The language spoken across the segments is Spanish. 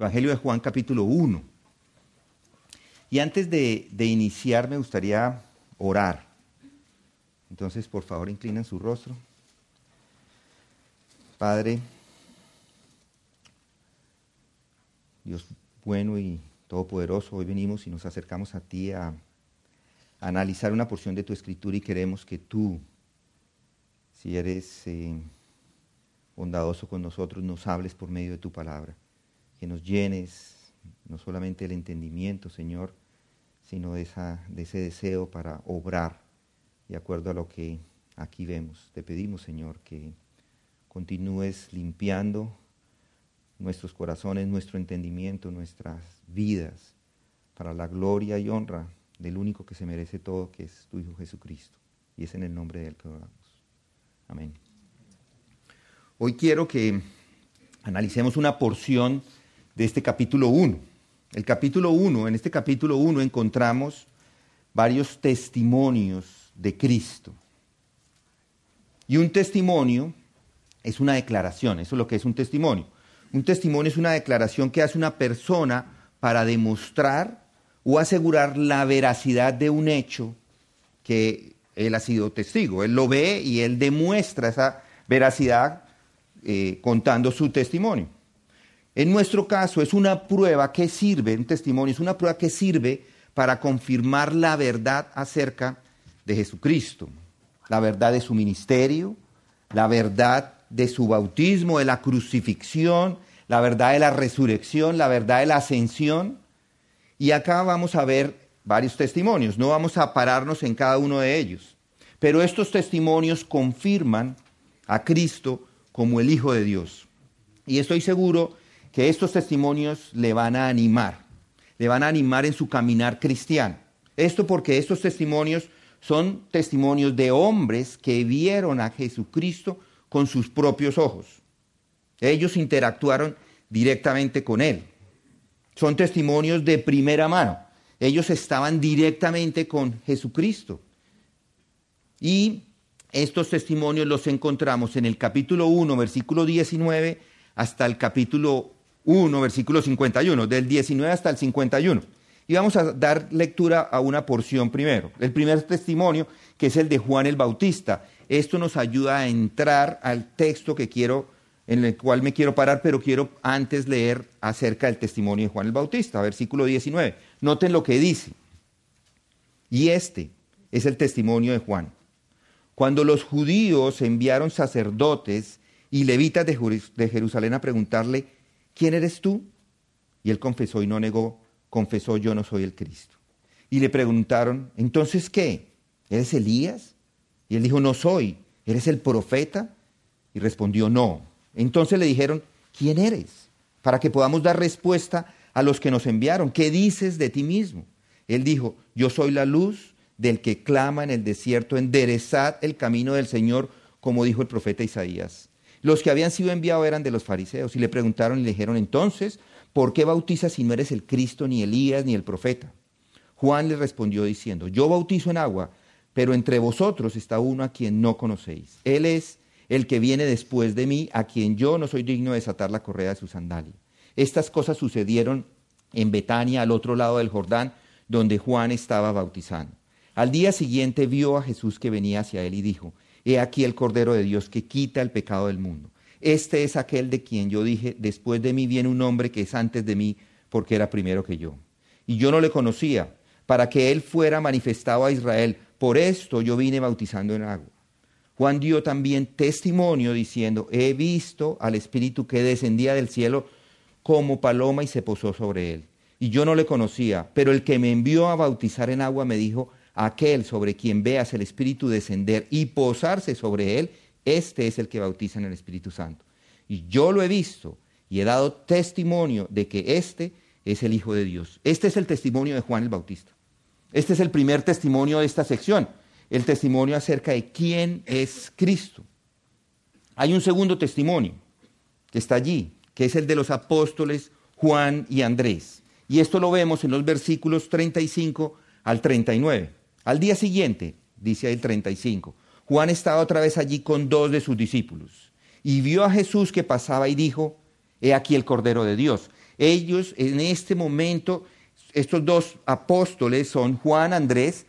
Evangelio de Juan capítulo 1. Y antes de, de iniciar me gustaría orar. Entonces, por favor, inclinen su rostro. Padre, Dios bueno y todopoderoso, hoy venimos y nos acercamos a ti a, analizar una porción de tu escritura y queremos que tú, si eres eh, bondadoso con nosotros, nos hables por medio de tu palabra, que nos llenes no solamente el entendimiento, Señor, sino de, esa, de ese deseo para obrar de acuerdo a lo que aquí vemos. Te pedimos, Señor, que continúes limpiando nuestros corazones, nuestro entendimiento, nuestras vidas, para la gloria y honra del único que se merece todo, que es tu Hijo Jesucristo. Y es en el nombre de Él que oramos. Amén. Hoy quiero que analicemos una porción de este capítulo 1. El capítulo 1, en este capítulo 1 encontramos varios testimonios de Cristo. Y un testimonio es una declaración, eso es lo que es un testimonio. Un testimonio es una declaración que hace una persona para demostrar o asegurar la veracidad de un hecho que él ha sido testigo. Él lo ve y él demuestra esa veracidad eh, contando su testimonio. En nuestro caso es una prueba que sirve, un testimonio es una prueba que sirve para confirmar la verdad acerca de Jesucristo, la verdad de su ministerio, la verdad de su bautismo, de la crucifixión, la verdad de la resurrección, la verdad de la ascensión. Y acá vamos a ver varios testimonios, no vamos a pararnos en cada uno de ellos. Pero estos testimonios confirman a Cristo como el Hijo de Dios. Y estoy seguro que estos testimonios le van a animar, le van a animar en su caminar cristiano. Esto porque estos testimonios son testimonios de hombres que vieron a Jesucristo con sus propios ojos. Ellos interactuaron directamente con Él. Son testimonios de primera mano. Ellos estaban directamente con Jesucristo. Y estos testimonios los encontramos en el capítulo 1, versículo 19, hasta el capítulo 1, versículo 51, del 19 hasta el 51. Y vamos a dar lectura a una porción primero. El primer testimonio, que es el de Juan el Bautista. Esto nos ayuda a entrar al texto que quiero, en el cual me quiero parar, pero quiero antes leer acerca del testimonio de Juan el Bautista, versículo 19. Noten lo que dice. Y este es el testimonio de Juan. Cuando los judíos enviaron sacerdotes y levitas de Jerusalén a preguntarle, ¿quién eres tú? Y él confesó y no negó, confesó, yo no soy el Cristo. Y le preguntaron, entonces qué? ¿Eres Elías? Y él dijo, no soy. ¿Eres el profeta? Y respondió, no. Entonces le dijeron, ¿quién eres? Para que podamos dar respuesta a los que nos enviaron. ¿Qué dices de ti mismo? Él dijo, yo soy la luz del que clama en el desierto, enderezad el camino del Señor, como dijo el profeta Isaías. Los que habían sido enviados eran de los fariseos y le preguntaron y le dijeron, entonces, ¿por qué bautizas si no eres el Cristo, ni Elías, ni el profeta? Juan le respondió diciendo, yo bautizo en agua, pero entre vosotros está uno a quien no conocéis. Él es el que viene después de mí, a quien yo no soy digno de desatar la correa de su sandalia. Estas cosas sucedieron en Betania, al otro lado del Jordán, donde Juan estaba bautizando. Al día siguiente vio a Jesús que venía hacia él y dijo, He aquí el Cordero de Dios que quita el pecado del mundo. Este es aquel de quien yo dije, después de mí viene un hombre que es antes de mí, porque era primero que yo. Y yo no le conocía, para que él fuera manifestado a Israel. Por esto yo vine bautizando en agua. Juan dio también testimonio diciendo, he visto al Espíritu que descendía del cielo como paloma y se posó sobre él. Y yo no le conocía, pero el que me envió a bautizar en agua me dijo, aquel sobre quien veas el Espíritu descender y posarse sobre él, este es el que bautiza en el Espíritu Santo. Y yo lo he visto y he dado testimonio de que este es el Hijo de Dios. Este es el testimonio de Juan el Bautista. Este es el primer testimonio de esta sección, el testimonio acerca de quién es Cristo. Hay un segundo testimonio que está allí, que es el de los apóstoles Juan y Andrés. Y esto lo vemos en los versículos 35 al 39. Al día siguiente, dice el 35, Juan estaba otra vez allí con dos de sus discípulos y vio a Jesús que pasaba y dijo, He aquí el Cordero de Dios. Ellos en este momento, estos dos apóstoles son Juan, Andrés.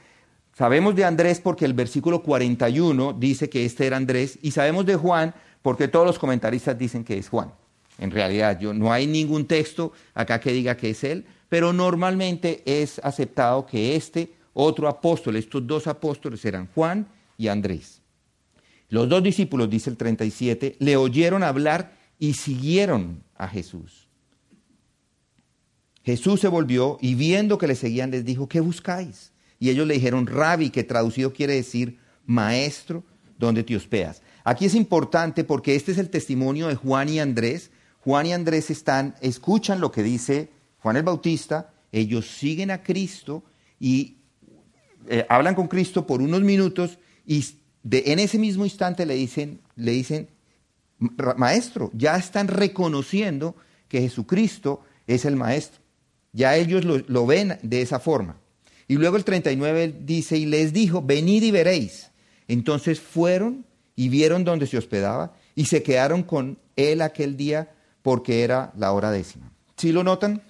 Sabemos de Andrés porque el versículo 41 dice que este era Andrés y sabemos de Juan porque todos los comentaristas dicen que es Juan. En realidad, yo, no hay ningún texto acá que diga que es él, pero normalmente es aceptado que este otro apóstol, estos dos apóstoles eran Juan y Andrés. Los dos discípulos, dice el 37, le oyeron hablar y siguieron a Jesús. Jesús se volvió y viendo que le seguían les dijo, ¿qué buscáis? Y ellos le dijeron, Rabbi, que traducido quiere decir maestro, ¿dónde te hospedas? Aquí es importante porque este es el testimonio de Juan y Andrés. Juan y Andrés están, escuchan lo que dice Juan el Bautista, ellos siguen a Cristo y eh, hablan con Cristo por unos minutos y en ese mismo instante le dicen, le dicen, maestro, ya están reconociendo que Jesucristo es el maestro. Ya ellos lo, ven de esa forma. Y luego el 39 dice, y les dijo, venid y veréis. Entonces fueron y vieron dónde se hospedaba y se quedaron con él aquel día porque era la hora décima. ¿Sí lo notan?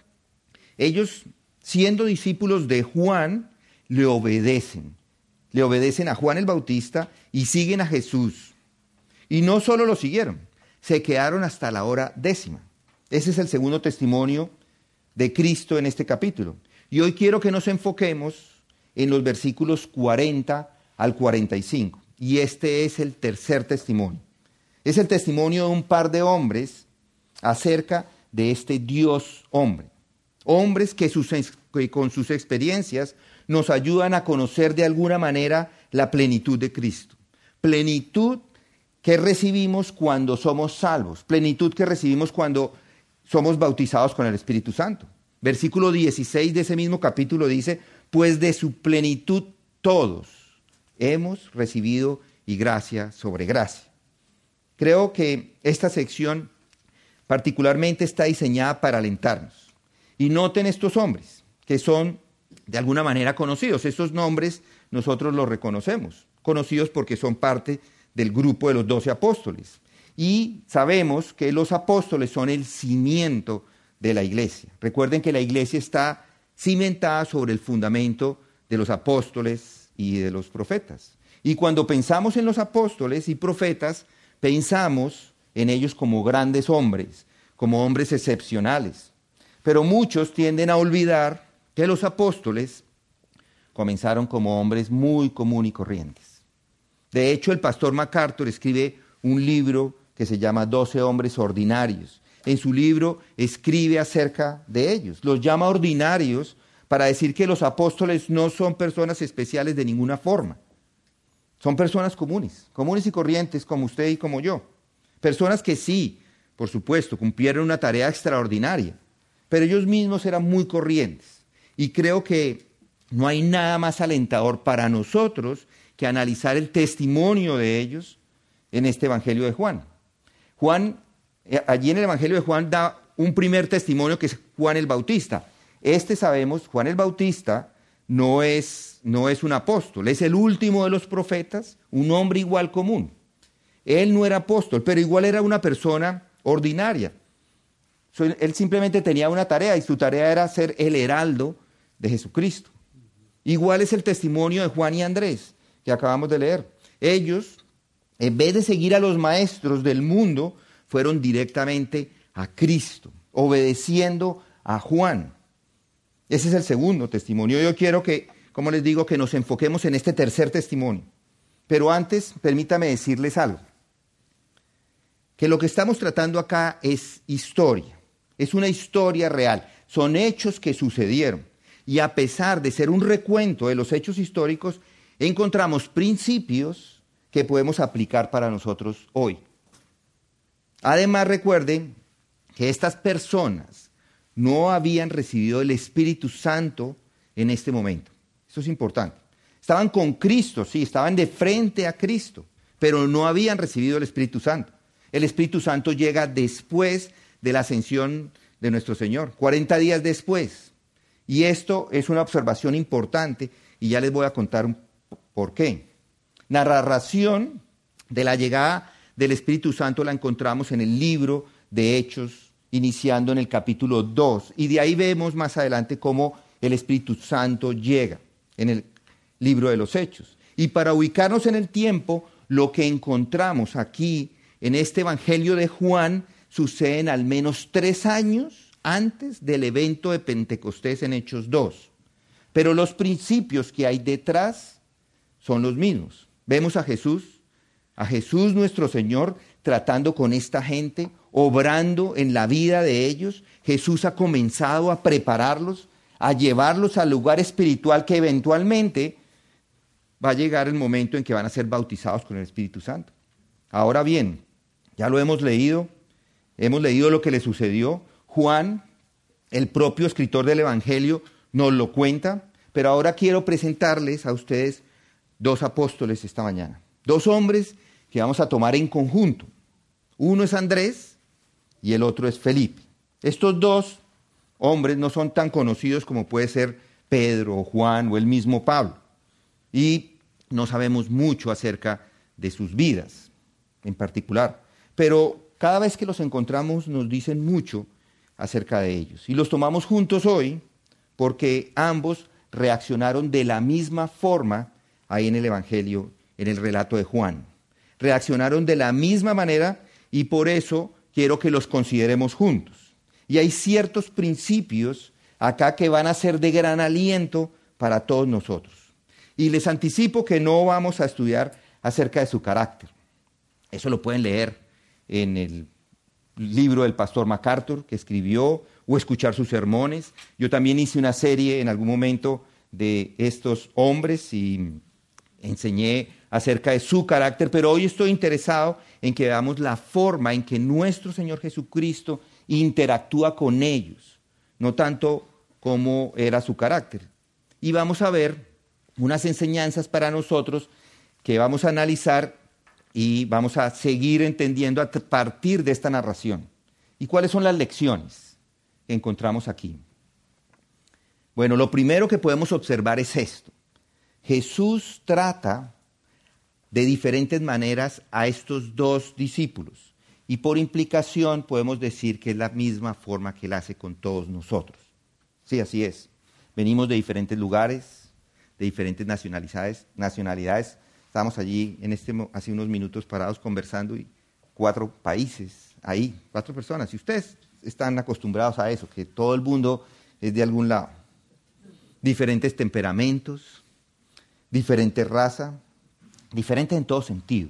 Ellos, siendo discípulos de Juan, le obedecen. Le obedecen a Juan el Bautista y siguen a Jesús. Y no solo lo siguieron, se quedaron hasta la hora décima. Ese es el segundo testimonio de Cristo en este capítulo. Y hoy quiero que nos enfoquemos en los versículos 40 al 45. Y este es el tercer testimonio. Es el testimonio de un par de hombres acerca de este Dios hombre. Hombres que, con sus experiencias nos ayudan a conocer de alguna manera la plenitud de Cristo. Plenitud que recibimos cuando somos salvos. Plenitud que recibimos cuando somos bautizados con el Espíritu Santo. Versículo 16 de ese mismo capítulo dice, pues de su plenitud todos hemos recibido y gracia sobre gracia. Creo que esta sección particularmente está diseñada para alentarnos. Y noten estos hombres, que son de alguna manera conocidos. Estos nombres nosotros los reconocemos, conocidos porque son parte del grupo de los doce apóstoles. Y sabemos que los apóstoles son el cimiento de la iglesia. Recuerden que la iglesia está cimentada sobre el fundamento de los apóstoles y de los profetas. Y cuando pensamos en los apóstoles y profetas, pensamos en ellos como grandes hombres, como hombres excepcionales. Pero muchos tienden a olvidar que los apóstoles comenzaron como hombres muy común y corrientes. De hecho, el pastor MacArthur escribe un libro que se llama Doce hombres ordinarios. En su libro escribe acerca de ellos. Los llama ordinarios para decir que los apóstoles no son personas especiales de ninguna forma. Son personas comunes, comunes y corrientes como usted y como yo. Personas que sí, por supuesto, cumplieron una tarea extraordinaria, pero ellos mismos eran muy corrientes. Y creo que no hay nada más alentador para nosotros que analizar el testimonio de ellos en este Evangelio de Juan. Juan, eh, allí en el Evangelio de Juan da un primer testimonio que es Juan el Bautista. Este sabemos, Juan el Bautista no es, no es un apóstol, es el último de los profetas, un hombre igual común. Él no era apóstol, pero igual era una persona ordinaria. Él simplemente tenía una tarea y su tarea era ser el heraldo de Jesucristo. Igual es el testimonio de Juan y Andrés que acabamos de leer. Ellos, en vez de seguir a los maestros del mundo, fueron directamente a Cristo, obedeciendo a Juan. Ese es el segundo testimonio. Yo quiero que, como les digo, que nos enfoquemos en este tercer testimonio. Pero antes, permítame decirles algo. Que lo que estamos tratando acá es historia. Es una historia real. Son hechos que sucedieron. Y a pesar de ser un recuento de los hechos históricos, encontramos principios que podemos aplicar para nosotros hoy. Además, recuerden que estas personas no habían recibido el Espíritu Santo en este momento. Eso es importante. Estaban con Cristo, sí, estaban de frente a Cristo, pero no habían recibido el Espíritu Santo. El Espíritu Santo llega después de la ascensión de nuestro Señor, 40 días después. Y esto es una observación importante y ya les voy a contar por qué. La narración de la llegada del Espíritu Santo la encontramos en el libro de Hechos iniciando en el capítulo 2. Y de ahí vemos más adelante cómo el Espíritu Santo llega en el libro de los Hechos. Y para ubicarnos en el tiempo, lo que encontramos aquí en este Evangelio de Juan sucede en al menos tres años antes del evento de Pentecostés en Hechos 2. Pero los principios que hay detrás son los mismos. Vemos a Jesús, a Jesús nuestro Señor, tratando con esta gente, obrando en la vida de ellos. Jesús ha comenzado a prepararlos, a llevarlos al lugar espiritual que eventualmente va a llegar el momento en que van a ser bautizados con el Espíritu Santo. Ahora bien, ya lo hemos leído, hemos leído lo que le sucedió. Juan, el propio escritor del Evangelio, nos lo cuenta, pero ahora quiero presentarles a ustedes dos apóstoles esta mañana, dos hombres que vamos a tomar en conjunto. Uno es Andrés y el otro es Felipe. Estos dos hombres no son tan conocidos como puede ser Pedro o Juan o el mismo Pablo. Y no sabemos mucho acerca de sus vidas en particular. Pero cada vez que los encontramos nos dicen mucho acerca de ellos. Y los tomamos juntos hoy porque ambos reaccionaron de la misma forma ahí en el Evangelio, en el relato de Juan. Reaccionaron de la misma manera y por eso quiero que los consideremos juntos. Y hay ciertos principios acá que van a ser de gran aliento para todos nosotros. Y les anticipo que no vamos a estudiar acerca de su carácter. Eso lo pueden leer en el libro del pastor MacArthur que escribió o escuchar sus sermones. Yo también hice una serie en algún momento de estos hombres y enseñé acerca de su carácter, pero hoy estoy interesado en que veamos la forma en que nuestro Señor Jesucristo interactúa con ellos, no tanto cómo era su carácter. Y vamos a ver unas enseñanzas para nosotros que vamos a analizar y vamos a seguir entendiendo a partir de esta narración. ¿Y cuáles son las lecciones que encontramos aquí? Bueno, lo primero que podemos observar es esto. Jesús trata de diferentes maneras a estos dos discípulos. Y por implicación podemos decir que es la misma forma que él hace con todos nosotros. Sí, así es. Venimos de diferentes lugares, de diferentes nacionalidades. nacionalidades. Estábamos allí en este, hace unos minutos parados conversando y cuatro países ahí, cuatro personas. Y ustedes están acostumbrados a eso, que todo el mundo es de algún lado. Diferentes temperamentos, diferente raza, diferentes en todo sentido,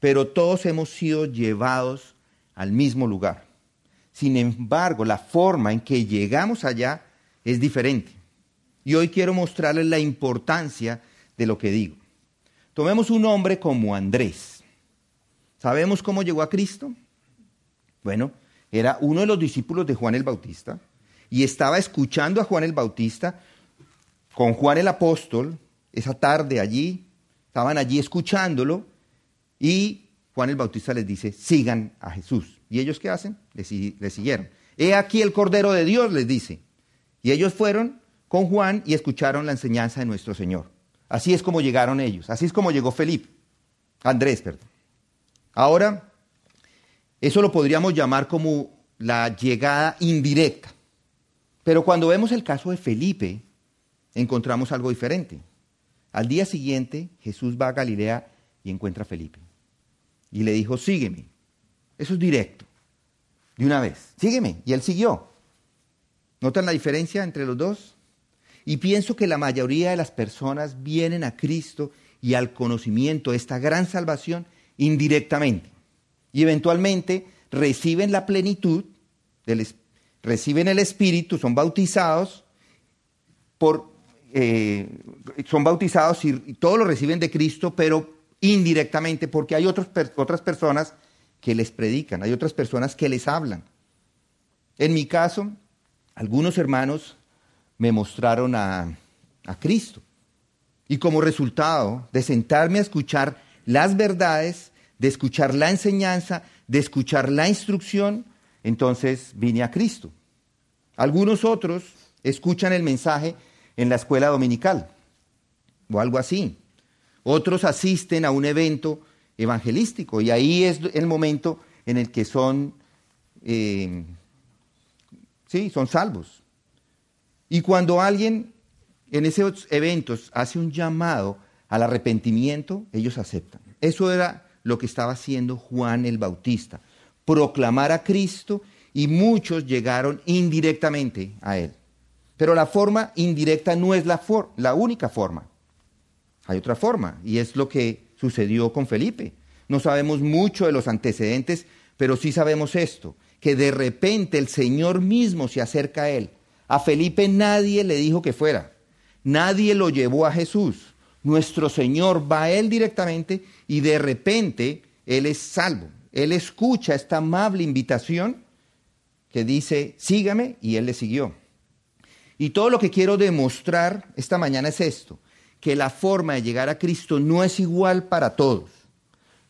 pero todos hemos sido llevados al mismo lugar. Sin embargo, la forma en que llegamos allá es diferente. Y hoy quiero mostrarles la importancia de lo que digo. Tomemos un hombre como Andrés. ¿Sabemos cómo llegó a Cristo? Bueno, era uno de los discípulos de Juan el Bautista y estaba escuchando a Juan el Bautista con Juan el apóstol esa tarde allí, estaban allí escuchándolo y Juan el Bautista les dice, sigan a Jesús. ¿Y ellos qué hacen? Le, siguieron. He aquí el Cordero de Dios, les dice. Y ellos fueron con Juan y escucharon la enseñanza de nuestro Señor. Así es como llegaron ellos, así es como llegó Felipe, Andrés, perdón. Ahora, eso lo podríamos llamar como la llegada indirecta. Pero cuando vemos el caso de Felipe, encontramos algo diferente. Al día siguiente, Jesús va a Galilea y encuentra a Felipe. Y le dijo, sígueme. Eso es directo. De una vez, sígueme. Y él siguió. ¿Notan la diferencia entre los dos? Y pienso que la mayoría de las personas vienen a Cristo y al conocimiento de esta gran salvación indirectamente. Y eventualmente reciben la plenitud, reciben el Espíritu, son bautizados por eh, son bautizados y, todos lo reciben de Cristo, pero indirectamente, porque hay otras personas que les predican, hay otras personas que les hablan. En mi caso, algunos hermanos me mostraron a, a Cristo. Y como resultado de sentarme a escuchar las verdades, de escuchar la enseñanza, de escuchar la instrucción, entonces vine a Cristo. Algunos otros escuchan el mensaje en la escuela dominical o algo así. Otros asisten a un evento evangelístico y ahí es el momento en el que son eh, sí, son salvos. Y cuando alguien en esos eventos hace un llamado al arrepentimiento, ellos aceptan. Eso era lo que estaba haciendo Juan el Bautista, proclamar a Cristo y muchos llegaron indirectamente a él. Pero la forma indirecta no es la, la única forma. Hay otra forma, y es lo que sucedió con Felipe. No sabemos mucho de los antecedentes, pero sí sabemos esto, que de repente el Señor mismo se acerca a él. A Felipe nadie le dijo que fuera, nadie lo llevó a Jesús. Nuestro Señor va a él directamente y de repente él es salvo. Él escucha esta amable invitación que dice, sígame, y él le siguió. Y todo lo que quiero demostrar esta mañana es esto, que la forma de llegar a Cristo no es igual para todos.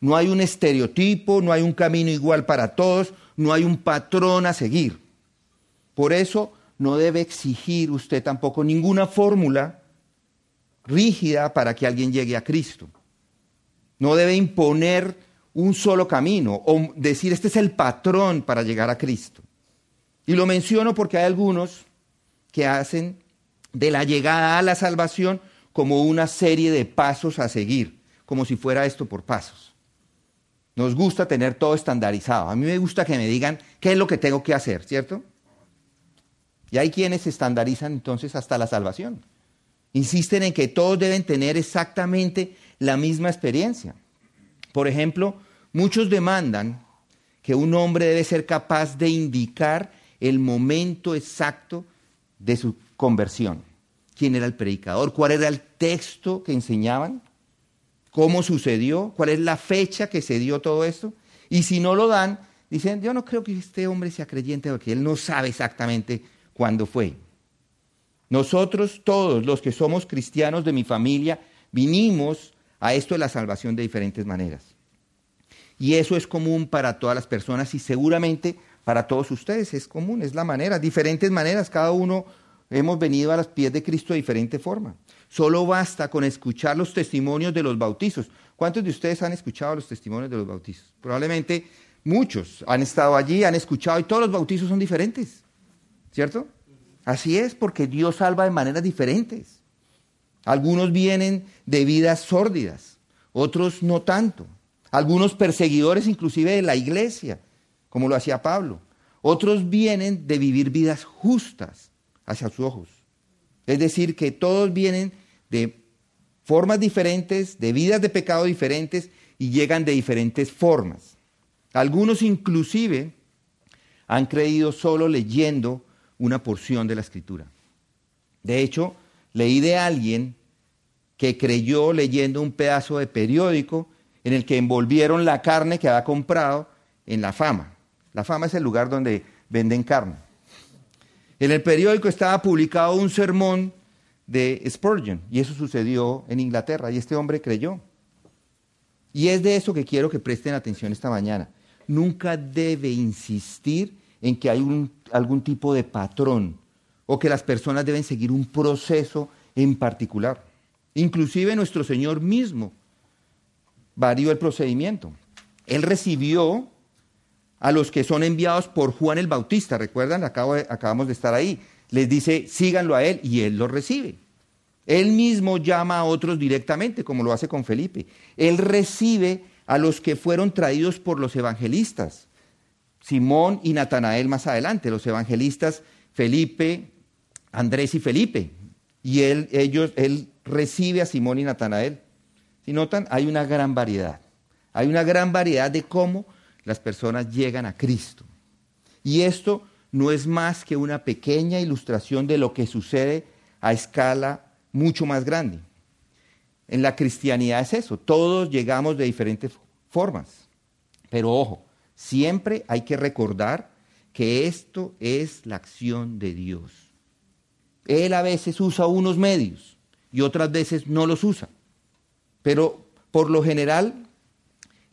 No hay un estereotipo, no hay un camino igual para todos, no hay un patrón a seguir. Por eso no debe exigir usted tampoco ninguna fórmula rígida para que alguien llegue a Cristo. No debe imponer un solo camino o decir este es el patrón para llegar a Cristo. Y lo menciono porque hay algunos que hacen de la llegada a la salvación como una serie de pasos a seguir, como si fuera esto por pasos. Nos gusta tener todo estandarizado. A mí me gusta que me digan qué es lo que tengo que hacer, ¿cierto? Y hay quienes estandarizan entonces hasta la salvación. Insisten en que todos deben tener exactamente la misma experiencia. Por ejemplo, muchos demandan que un hombre debe ser capaz de indicar el momento exacto de su conversión. ¿Quién era el predicador? ¿Cuál era el texto que enseñaban? ¿Cómo sucedió? ¿Cuál es la fecha que se dio todo esto? Y si no lo dan, dicen, yo no creo que este hombre sea creyente porque él no sabe exactamente cuándo fue. Nosotros todos los que somos cristianos de mi familia vinimos a esto de la salvación de diferentes maneras. Y eso es común para todas las personas y seguramente para todos ustedes es común, es la manera, diferentes maneras, cada uno hemos venido a los pies de Cristo de diferente forma. Solo basta con escuchar los testimonios de los bautizos. ¿Cuántos de ustedes han escuchado los testimonios de los bautizos? Probablemente muchos han estado allí, han escuchado y todos los bautizos son diferentes, ¿cierto? Así es, porque Dios salva de maneras diferentes. Algunos vienen de vidas sórdidas, otros no tanto. Algunos perseguidores inclusive de la iglesia, como lo hacía Pablo. Otros vienen de vivir vidas justas hacia sus ojos. Es decir, que todos vienen de formas diferentes, de vidas de pecado diferentes y llegan de diferentes formas. Algunos inclusive han creído solo leyendo una porción de la escritura. De hecho, leí de alguien que creyó leyendo un pedazo de periódico en el que envolvieron la carne que había comprado en la fama. La fama es el lugar donde venden carne. En el periódico estaba publicado un sermón de Spurgeon y eso sucedió en Inglaterra y este hombre creyó. Y es de eso que quiero que presten atención esta mañana. Nunca debe insistir en que hay algún tipo de patrón o que las personas deben seguir un proceso en particular. Inclusive nuestro Señor mismo varió el procedimiento. Él recibió a los que son enviados por Juan el Bautista. ¿Recuerdan? acabamos de estar ahí. Les dice, síganlo a él y él lo recibe. Él mismo llama a otros directamente, como lo hace con Felipe. Él recibe a los que fueron traídos por los evangelistas. Simón y Natanael más adelante, los evangelistas Felipe, Andrés y Felipe. Y él, ellos, él recibe a Simón y Natanael. Si notan, hay una gran variedad. Hay una gran variedad de cómo las personas llegan a Cristo. Y esto no es más que una pequeña ilustración de lo que sucede a escala mucho más grande. En la cristianidad es eso, todos llegamos de diferentes formas. Pero ojo, siempre hay que recordar que esto es la acción de Dios. Él a veces usa unos medios y otras veces no los usa. Pero por lo general,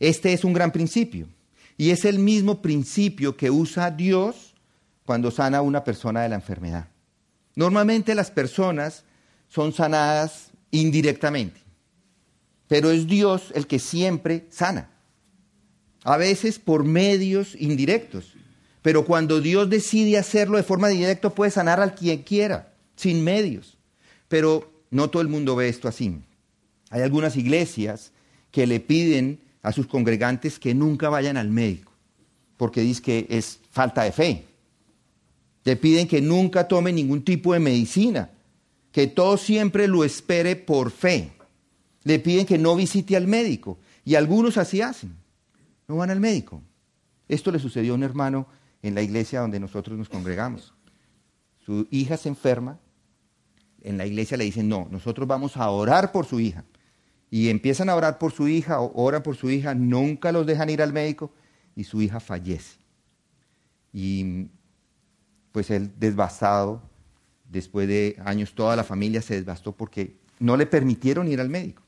este es un gran principio. Y es el mismo principio que usa Dios cuando sana a una persona de la enfermedad. Normalmente las personas son sanadas indirectamente, pero es Dios el que siempre sana. A veces por medios indirectos, Pero cuando Dios decide hacerlo de forma directa, puede sanar al quien quiera, sin medios. Pero no todo el mundo ve esto así. Hay algunas iglesias que le piden a sus congregantes que nunca vayan al médico, porque dice que es falta de fe. Le piden que nunca tome ningún tipo de medicina, que todo siempre lo espere por fe. Le piden que no visite al médico. Y algunos así hacen. No van al médico. Esto le sucedió a un hermano en la iglesia donde nosotros nos congregamos. Su hija se enferma. En la iglesia le dicen, no, nosotros vamos a orar por su hija. Y empiezan a orar por su hija, oran por su hija, nunca los dejan ir al médico y su hija fallece. Y pues él desbastado, después de años toda la familia se desbastó porque no le permitieron ir al médico.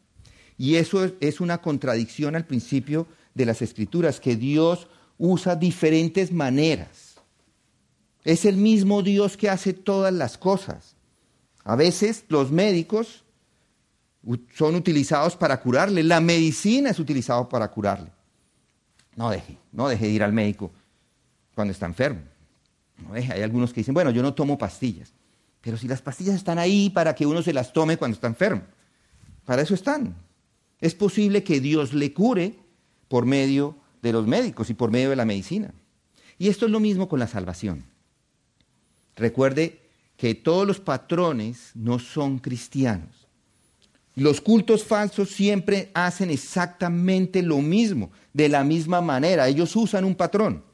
Y eso es, una contradicción al principio de las escrituras, que Dios usa diferentes maneras. Es el mismo Dios que hace todas las cosas. A veces los médicos son utilizados para curarle, la medicina es utilizada para curarle. No deje, no deje de ir al médico cuando está enfermo. Hay algunos que dicen, bueno, yo no tomo pastillas. Pero si las pastillas están ahí para que uno se las tome cuando está enfermo, para eso están. Es posible que Dios le cure por medio de los médicos y por medio de la medicina. Y esto es lo mismo con la salvación. Recuerde que todos los patrones no son cristianos. Los cultos falsos siempre hacen exactamente lo mismo, de la misma manera. Ellos usan un patrón.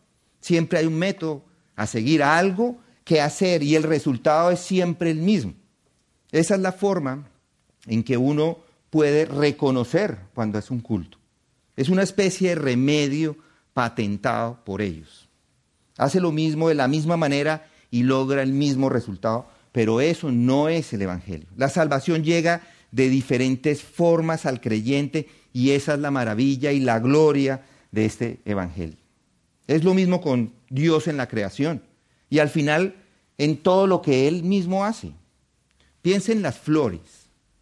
Siempre hay un método a seguir algo que hacer y el resultado es siempre el mismo. Esa es la forma en que uno puede reconocer cuando es un culto. Es una especie de remedio patentado por ellos. Hace lo mismo de la misma manera y logra el mismo resultado, pero eso no es el Evangelio. La salvación llega de diferentes formas al creyente y esa es la maravilla y la gloria de este Evangelio. Es lo mismo con Dios en la creación y al final en todo lo que Él mismo hace. Piense en las flores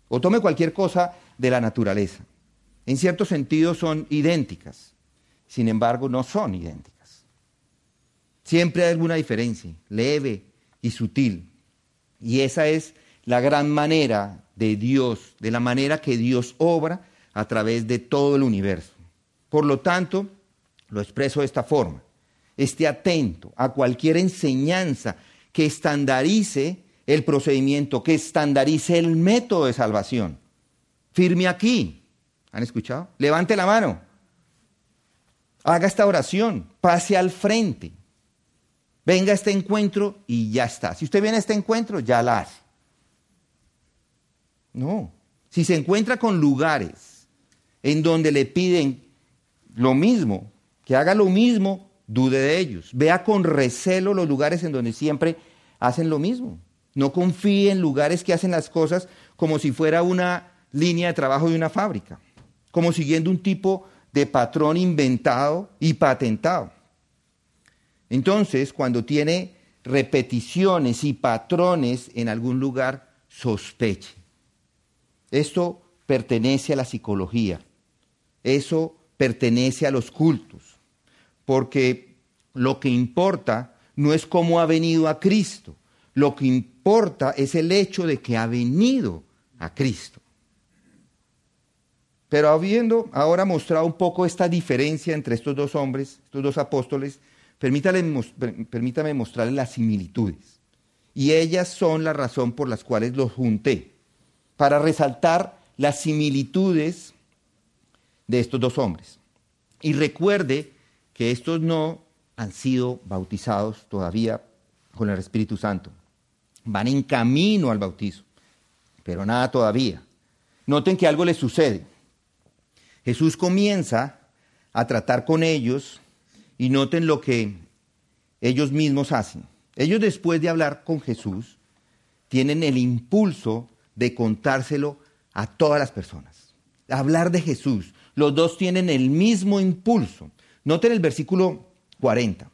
o tome cualquier cosa de la naturaleza. En cierto sentido son idénticas, sin embargo no son idénticas. Siempre hay alguna diferencia, leve y sutil. Y esa es la gran manera de Dios, de la manera que Dios obra a través de todo el universo. Por lo tanto, lo expreso de esta forma. Esté atento a cualquier enseñanza que estandarice el procedimiento, que estandarice el método de salvación. Firme aquí. ¿Han escuchado? Levante la mano. Haga esta oración. Pase al frente. Venga a este encuentro y ya está. Si usted viene a este encuentro, ya la hace. No. Si se encuentra con lugares en donde le piden lo mismo, que haga lo mismo, dude de ellos. Vea con recelo los lugares en donde siempre hacen lo mismo. No confíe en lugares que hacen las cosas como si fuera una línea de trabajo de una fábrica, como siguiendo un tipo de patrón inventado y patentado. Entonces, cuando tiene repeticiones y patrones en algún lugar, sospeche. Esto pertenece a la psicología, eso pertenece a los cultos, porque lo que importa no es cómo ha venido a Cristo, lo que importa es el hecho de que ha venido a Cristo. Pero habiendo ahora mostrado un poco esta diferencia entre estos dos hombres, estos dos apóstoles, permítame mostrarles las similitudes. Y ellas son la razón por las cuales los junté, para resaltar las similitudes de estos dos hombres. Y recuerde que estos no han sido bautizados todavía con el Espíritu Santo. Van en camino al bautizo, pero nada todavía. Noten que algo les sucede. Jesús comienza a tratar con ellos y noten lo que ellos mismos hacen. Ellos después de hablar con Jesús tienen el impulso de contárselo a todas las personas. Hablar de Jesús. Los dos tienen el mismo impulso. Noten el versículo 40.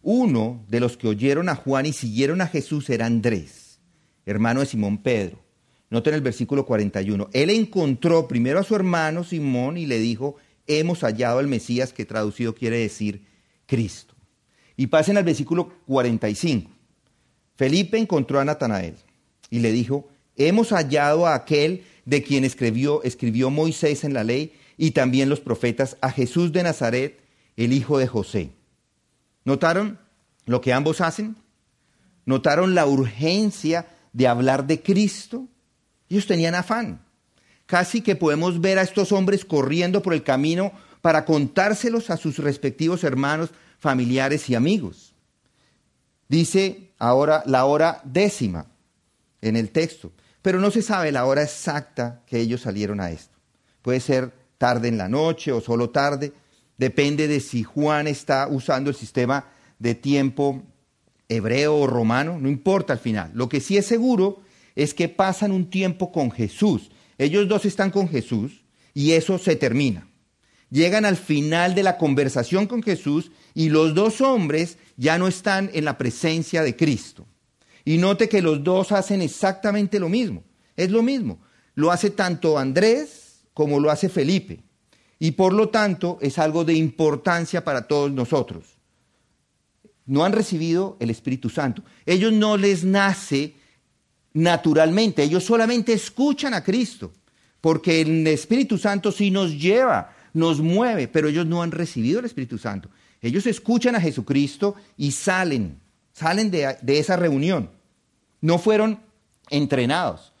Uno de los que oyeron a Juan y siguieron a Jesús era Andrés, hermano de Simón Pedro. Noten el versículo 41. Él encontró primero a su hermano Simón y le dijo, hemos hallado al Mesías, que traducido quiere decir Cristo. Y pasen al versículo 45. Felipe encontró a Natanael y le dijo, hemos hallado a aquel de quien escribió, escribió Moisés en la ley y también los profetas, a Jesús de Nazaret, el hijo de José. ¿Notaron lo que ambos hacen? ¿Notaron la urgencia de hablar de Cristo? Ellos tenían afán. Casi que podemos ver a estos hombres corriendo por el camino para contárselos a sus respectivos hermanos, familiares y amigos. Dice ahora la hora décima en el texto, pero no se sabe la hora exacta que ellos salieron a esto. Puede ser tarde en la noche o solo tarde, depende de si Juan está usando el sistema de tiempo hebreo o romano, no importa al final. Lo que sí es seguro es que pasan un tiempo con Jesús. Ellos dos están con Jesús y eso se termina. Llegan al final de la conversación con Jesús y los dos hombres ya no están en la presencia de Cristo. Y note que los dos hacen exactamente lo mismo. Es lo mismo. Lo hace tanto Andrés como lo hace Felipe. Y por lo tanto es algo de importancia para todos nosotros. No han recibido el Espíritu Santo. Ellos no les nace naturalmente, ellos solamente escuchan a Cristo, porque el Espíritu Santo sí nos lleva, nos mueve, pero ellos no han recibido el Espíritu Santo. Ellos escuchan a Jesucristo y salen, salen de, de esa reunión. No fueron entrenados,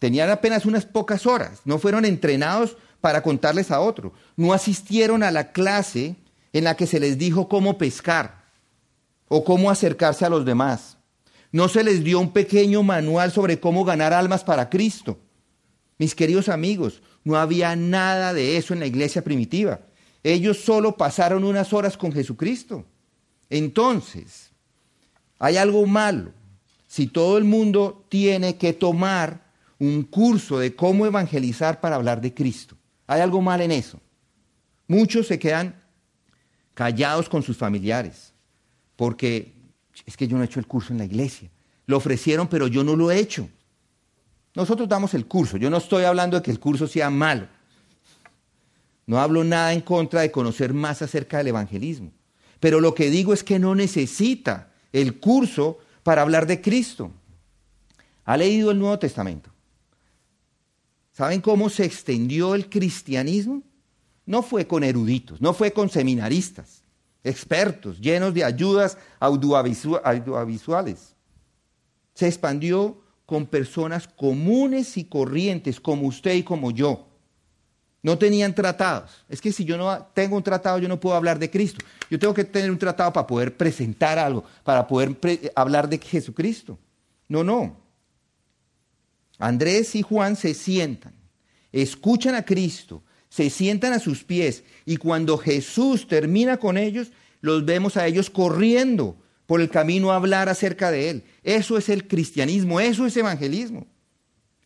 tenían apenas unas pocas horas, no fueron entrenados para contarles a otro, no asistieron a la clase en la que se les dijo cómo pescar o cómo acercarse a los demás. No se les dio un pequeño manual sobre cómo ganar almas para Cristo. Mis queridos amigos, no había nada de eso en la iglesia primitiva. Ellos solo pasaron unas horas con Jesucristo. Entonces, hay algo malo si todo el mundo tiene que tomar un curso de cómo evangelizar para hablar de Cristo. Hay algo mal en eso. Muchos se quedan callados con sus familiares porque es que yo no he hecho el curso en la iglesia. Lo ofrecieron, pero yo no lo he hecho. Nosotros damos el curso. Yo no estoy hablando de que el curso sea malo. No hablo nada en contra de conocer más acerca del evangelismo. Pero lo que digo es que no necesita el curso para hablar de Cristo. ¿Ha leído el Nuevo Testamento? ¿Saben cómo se extendió el cristianismo? No fue con eruditos, no fue con seminaristas expertos, llenos de ayudas audiovisuales. Se expandió con personas comunes y corrientes como usted y como yo. No tenían tratados. Es que si yo no tengo un tratado, yo no puedo hablar de Cristo. Yo tengo que tener un tratado para poder presentar algo, para poder hablar de Jesucristo. No, no. Andrés y Juan se sientan, escuchan a Cristo, se sientan a sus pies y cuando Jesús termina con ellos, los vemos a ellos corriendo por el camino a hablar acerca de Él. Eso es el cristianismo, eso es evangelismo.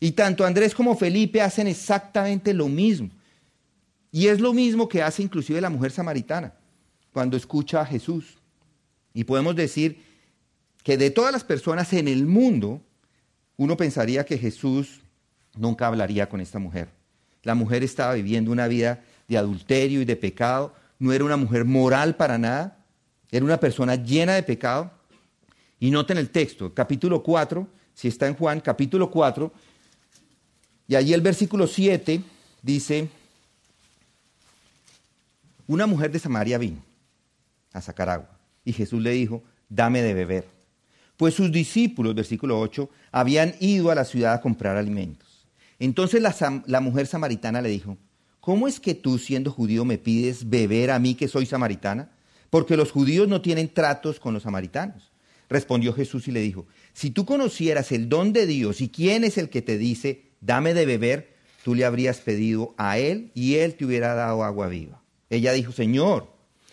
Y tanto Andrés como Felipe hacen exactamente lo mismo. Y es lo mismo que hace inclusive la mujer samaritana cuando escucha a Jesús. Y podemos decir que de todas las personas en el mundo, uno pensaría que Jesús nunca hablaría con esta mujer. La mujer estaba viviendo una vida de adulterio y de pecado, no era una mujer moral para nada, era una persona llena de pecado. Y noten el texto, capítulo 4, si está en Juan, capítulo 4, y allí el versículo 7 dice, una mujer de Samaria vino a sacar agua, y Jesús le dijo, dame de beber. Pues sus discípulos, versículo 8, habían ido a la ciudad a comprar alimentos. Entonces la, mujer samaritana le dijo, ¿cómo es que tú siendo judío me pides beber a mí que soy samaritana? Porque los judíos no tienen tratos con los samaritanos. Respondió Jesús y le dijo, si tú conocieras el don de Dios y quién es el que te dice, dame de beber, tú le habrías pedido a él y él te hubiera dado agua viva. Ella dijo, Señor,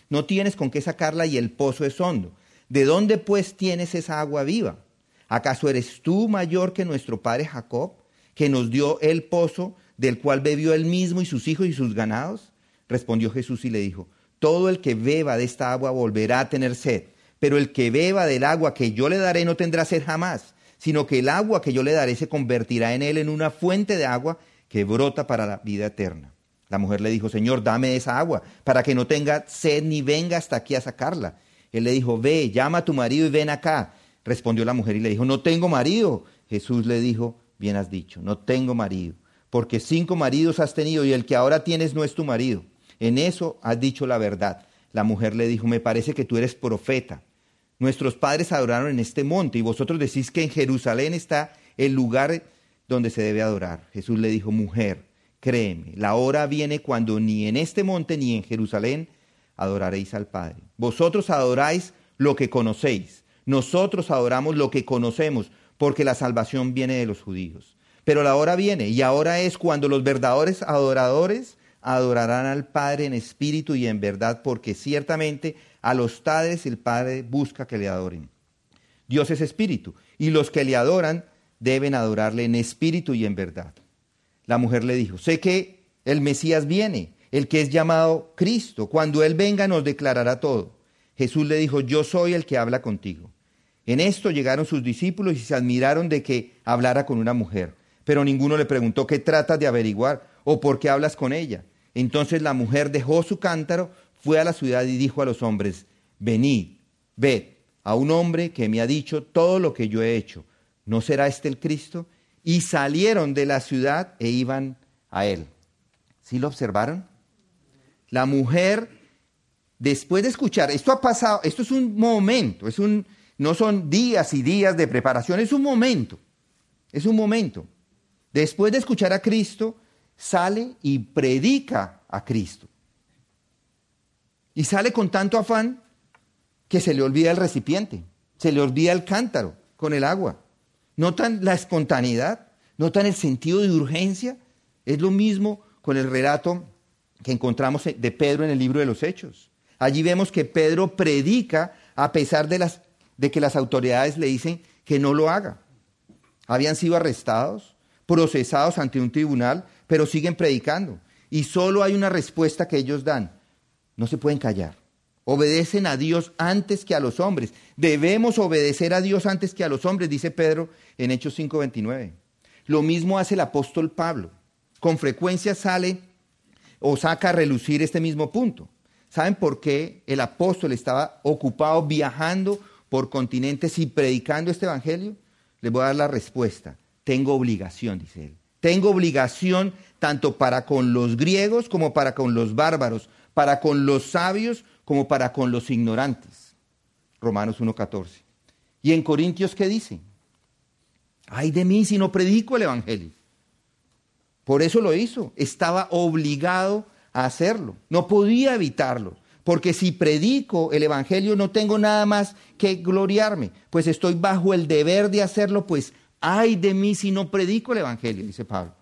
no tienes con qué sacarla y el pozo es hondo. ¿De dónde pues tienes esa agua viva? ¿Acaso eres tú mayor que nuestro padre Jacob? Que nos dio el pozo del cual bebió él mismo y sus hijos y sus ganados? Respondió Jesús y le dijo, todo el que beba de esta agua volverá a tener sed, pero el que beba del agua que yo le daré no tendrá sed jamás, sino que el agua que yo le daré se convertirá en él en una fuente de agua que brota para la vida eterna. La mujer le dijo, Señor, dame esa agua, para que no tenga sed ni venga hasta aquí a sacarla. Él le dijo, ve, llama a tu marido y ven acá. Respondió la mujer y le dijo, no tengo marido. Jesús le dijo, bien has dicho, no tengo marido, porque cinco maridos has tenido y el que ahora tienes no es tu marido. En eso has dicho la verdad. La mujer le dijo, me parece que tú eres profeta. Nuestros padres adoraron en este monte y vosotros decís que en Jerusalén está el lugar donde se debe adorar. Jesús le dijo, mujer, créeme, la hora viene cuando ni en este monte ni en Jerusalén adoraréis al Padre. Vosotros adoráis lo que conocéis, nosotros adoramos lo que conocemos, porque la salvación viene de los judíos. Pero la hora viene, y ahora es cuando los verdaderos adoradores adorarán al Padre en espíritu y en verdad, porque ciertamente a los padres el Padre busca que le adoren. Dios es espíritu, y los que le adoran deben adorarle en espíritu y en verdad. La mujer le dijo, sé que el Mesías viene, el que es llamado Cristo. Cuando Él venga nos declarará todo. Jesús le dijo, yo soy el que habla contigo. En esto llegaron sus discípulos y se admiraron de que hablara con una mujer. Pero ninguno le preguntó qué tratas de averiguar o por qué hablas con ella. Entonces la mujer dejó su cántaro, fue a la ciudad y dijo a los hombres, venid, ved a un hombre que me ha dicho todo lo que yo he hecho. ¿No será este el Cristo? Y salieron de la ciudad e iban a él. ¿Sí lo observaron? La mujer, después de escuchar, esto ha pasado, esto es un momento, es un, no son días y días de preparación, es un momento, es un momento. Después de escuchar a Cristo, sale y predica a Cristo. Y sale con tanto afán que se le olvida el recipiente, se le olvida el cántaro con el agua. ¿Notan la espontaneidad? ¿Notan el sentido de urgencia? Es lo mismo con el relato que encontramos de Pedro en el libro de los Hechos. Allí vemos que Pedro predica a pesar de, las, de que las autoridades le dicen que no lo haga. Habían sido arrestados, procesados ante un tribunal, pero siguen predicando. Y solo hay una respuesta que ellos dan. No se pueden callar. Obedecen a Dios antes que a los hombres. Debemos obedecer a Dios antes que a los hombres, dice Pedro en Hechos 5:29. Lo mismo hace el apóstol Pablo. Con frecuencia sale o saca a relucir este mismo punto. ¿Saben por qué el apóstol estaba ocupado viajando por continentes y predicando este evangelio? Les voy a dar la respuesta. Tengo obligación, dice él. Tengo obligación tanto para con los griegos como para con los bárbaros, para con los sabios como para con los ignorantes. Romanos 1.14. ¿Y en Corintios qué dice? Ay de mí si no predico el Evangelio. Por eso lo hizo. Estaba obligado a hacerlo. No podía evitarlo. Porque si predico el Evangelio no tengo nada más que gloriarme. Pues estoy bajo el deber de hacerlo, pues ay de mí si no predico el Evangelio, dice Pablo.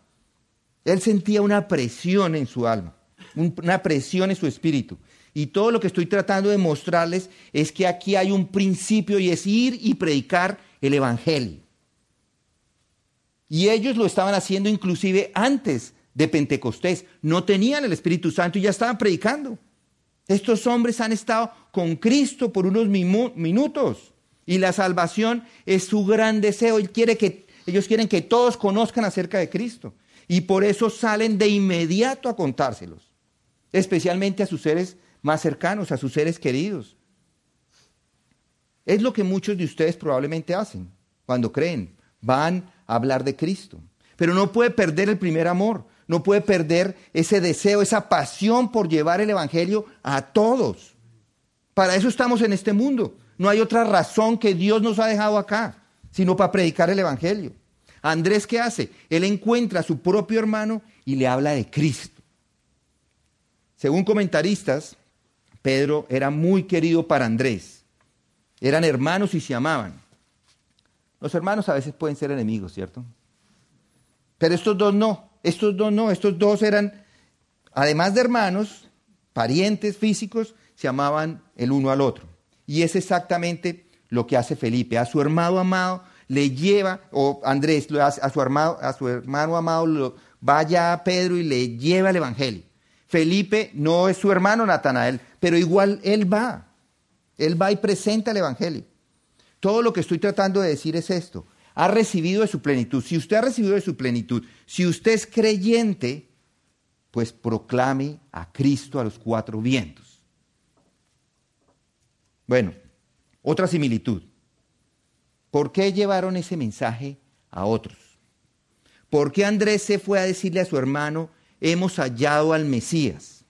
Él sentía una presión en su alma, una presión en su espíritu. Y todo lo que estoy tratando de mostrarles es que aquí hay un principio y es ir y predicar el Evangelio. Y ellos lo estaban haciendo inclusive antes de Pentecostés. No tenían el Espíritu Santo y ya estaban predicando. Estos hombres han estado con Cristo por unos minutos y la salvación es su gran deseo. Él quiere que, ellos quieren que todos conozcan acerca de Cristo y por eso salen de inmediato a contárselos, especialmente a sus seres más cercanos, a sus seres queridos. Es lo que muchos de ustedes probablemente hacen cuando creen. Van a hablar de Cristo. Pero no puede perder el primer amor, no puede perder ese deseo, esa pasión por llevar el Evangelio a todos. Para eso estamos en este mundo. No hay otra razón que Dios nos ha dejado acá, sino para predicar el Evangelio. Andrés, ¿qué hace? Él encuentra a su propio hermano y le habla de Cristo. Según comentaristas, Pedro era muy querido para Andrés. Eran hermanos y se amaban. Los hermanos a veces pueden ser enemigos, ¿cierto? Pero estos dos no, estos dos no, estos dos eran, además de hermanos, parientes físicos, se amaban el uno al otro. Y es exactamente lo que hace Felipe. A su hermano amado le lleva, o Andrés, a su, hermano, a su hermano amado, lo, vaya a Pedro y le lleva el Evangelio. Felipe no es su hermano Natanael, pero igual él va. Él va y presenta el Evangelio. Todo lo que estoy tratando de decir es esto. Ha recibido de su plenitud. Si usted ha recibido de su plenitud, si usted es creyente, pues proclame a Cristo a los cuatro vientos. Bueno, otra similitud. ¿Por qué llevaron ese mensaje a otros? ¿Por qué Andrés se fue a decirle a su hermano, hemos hallado al Mesías?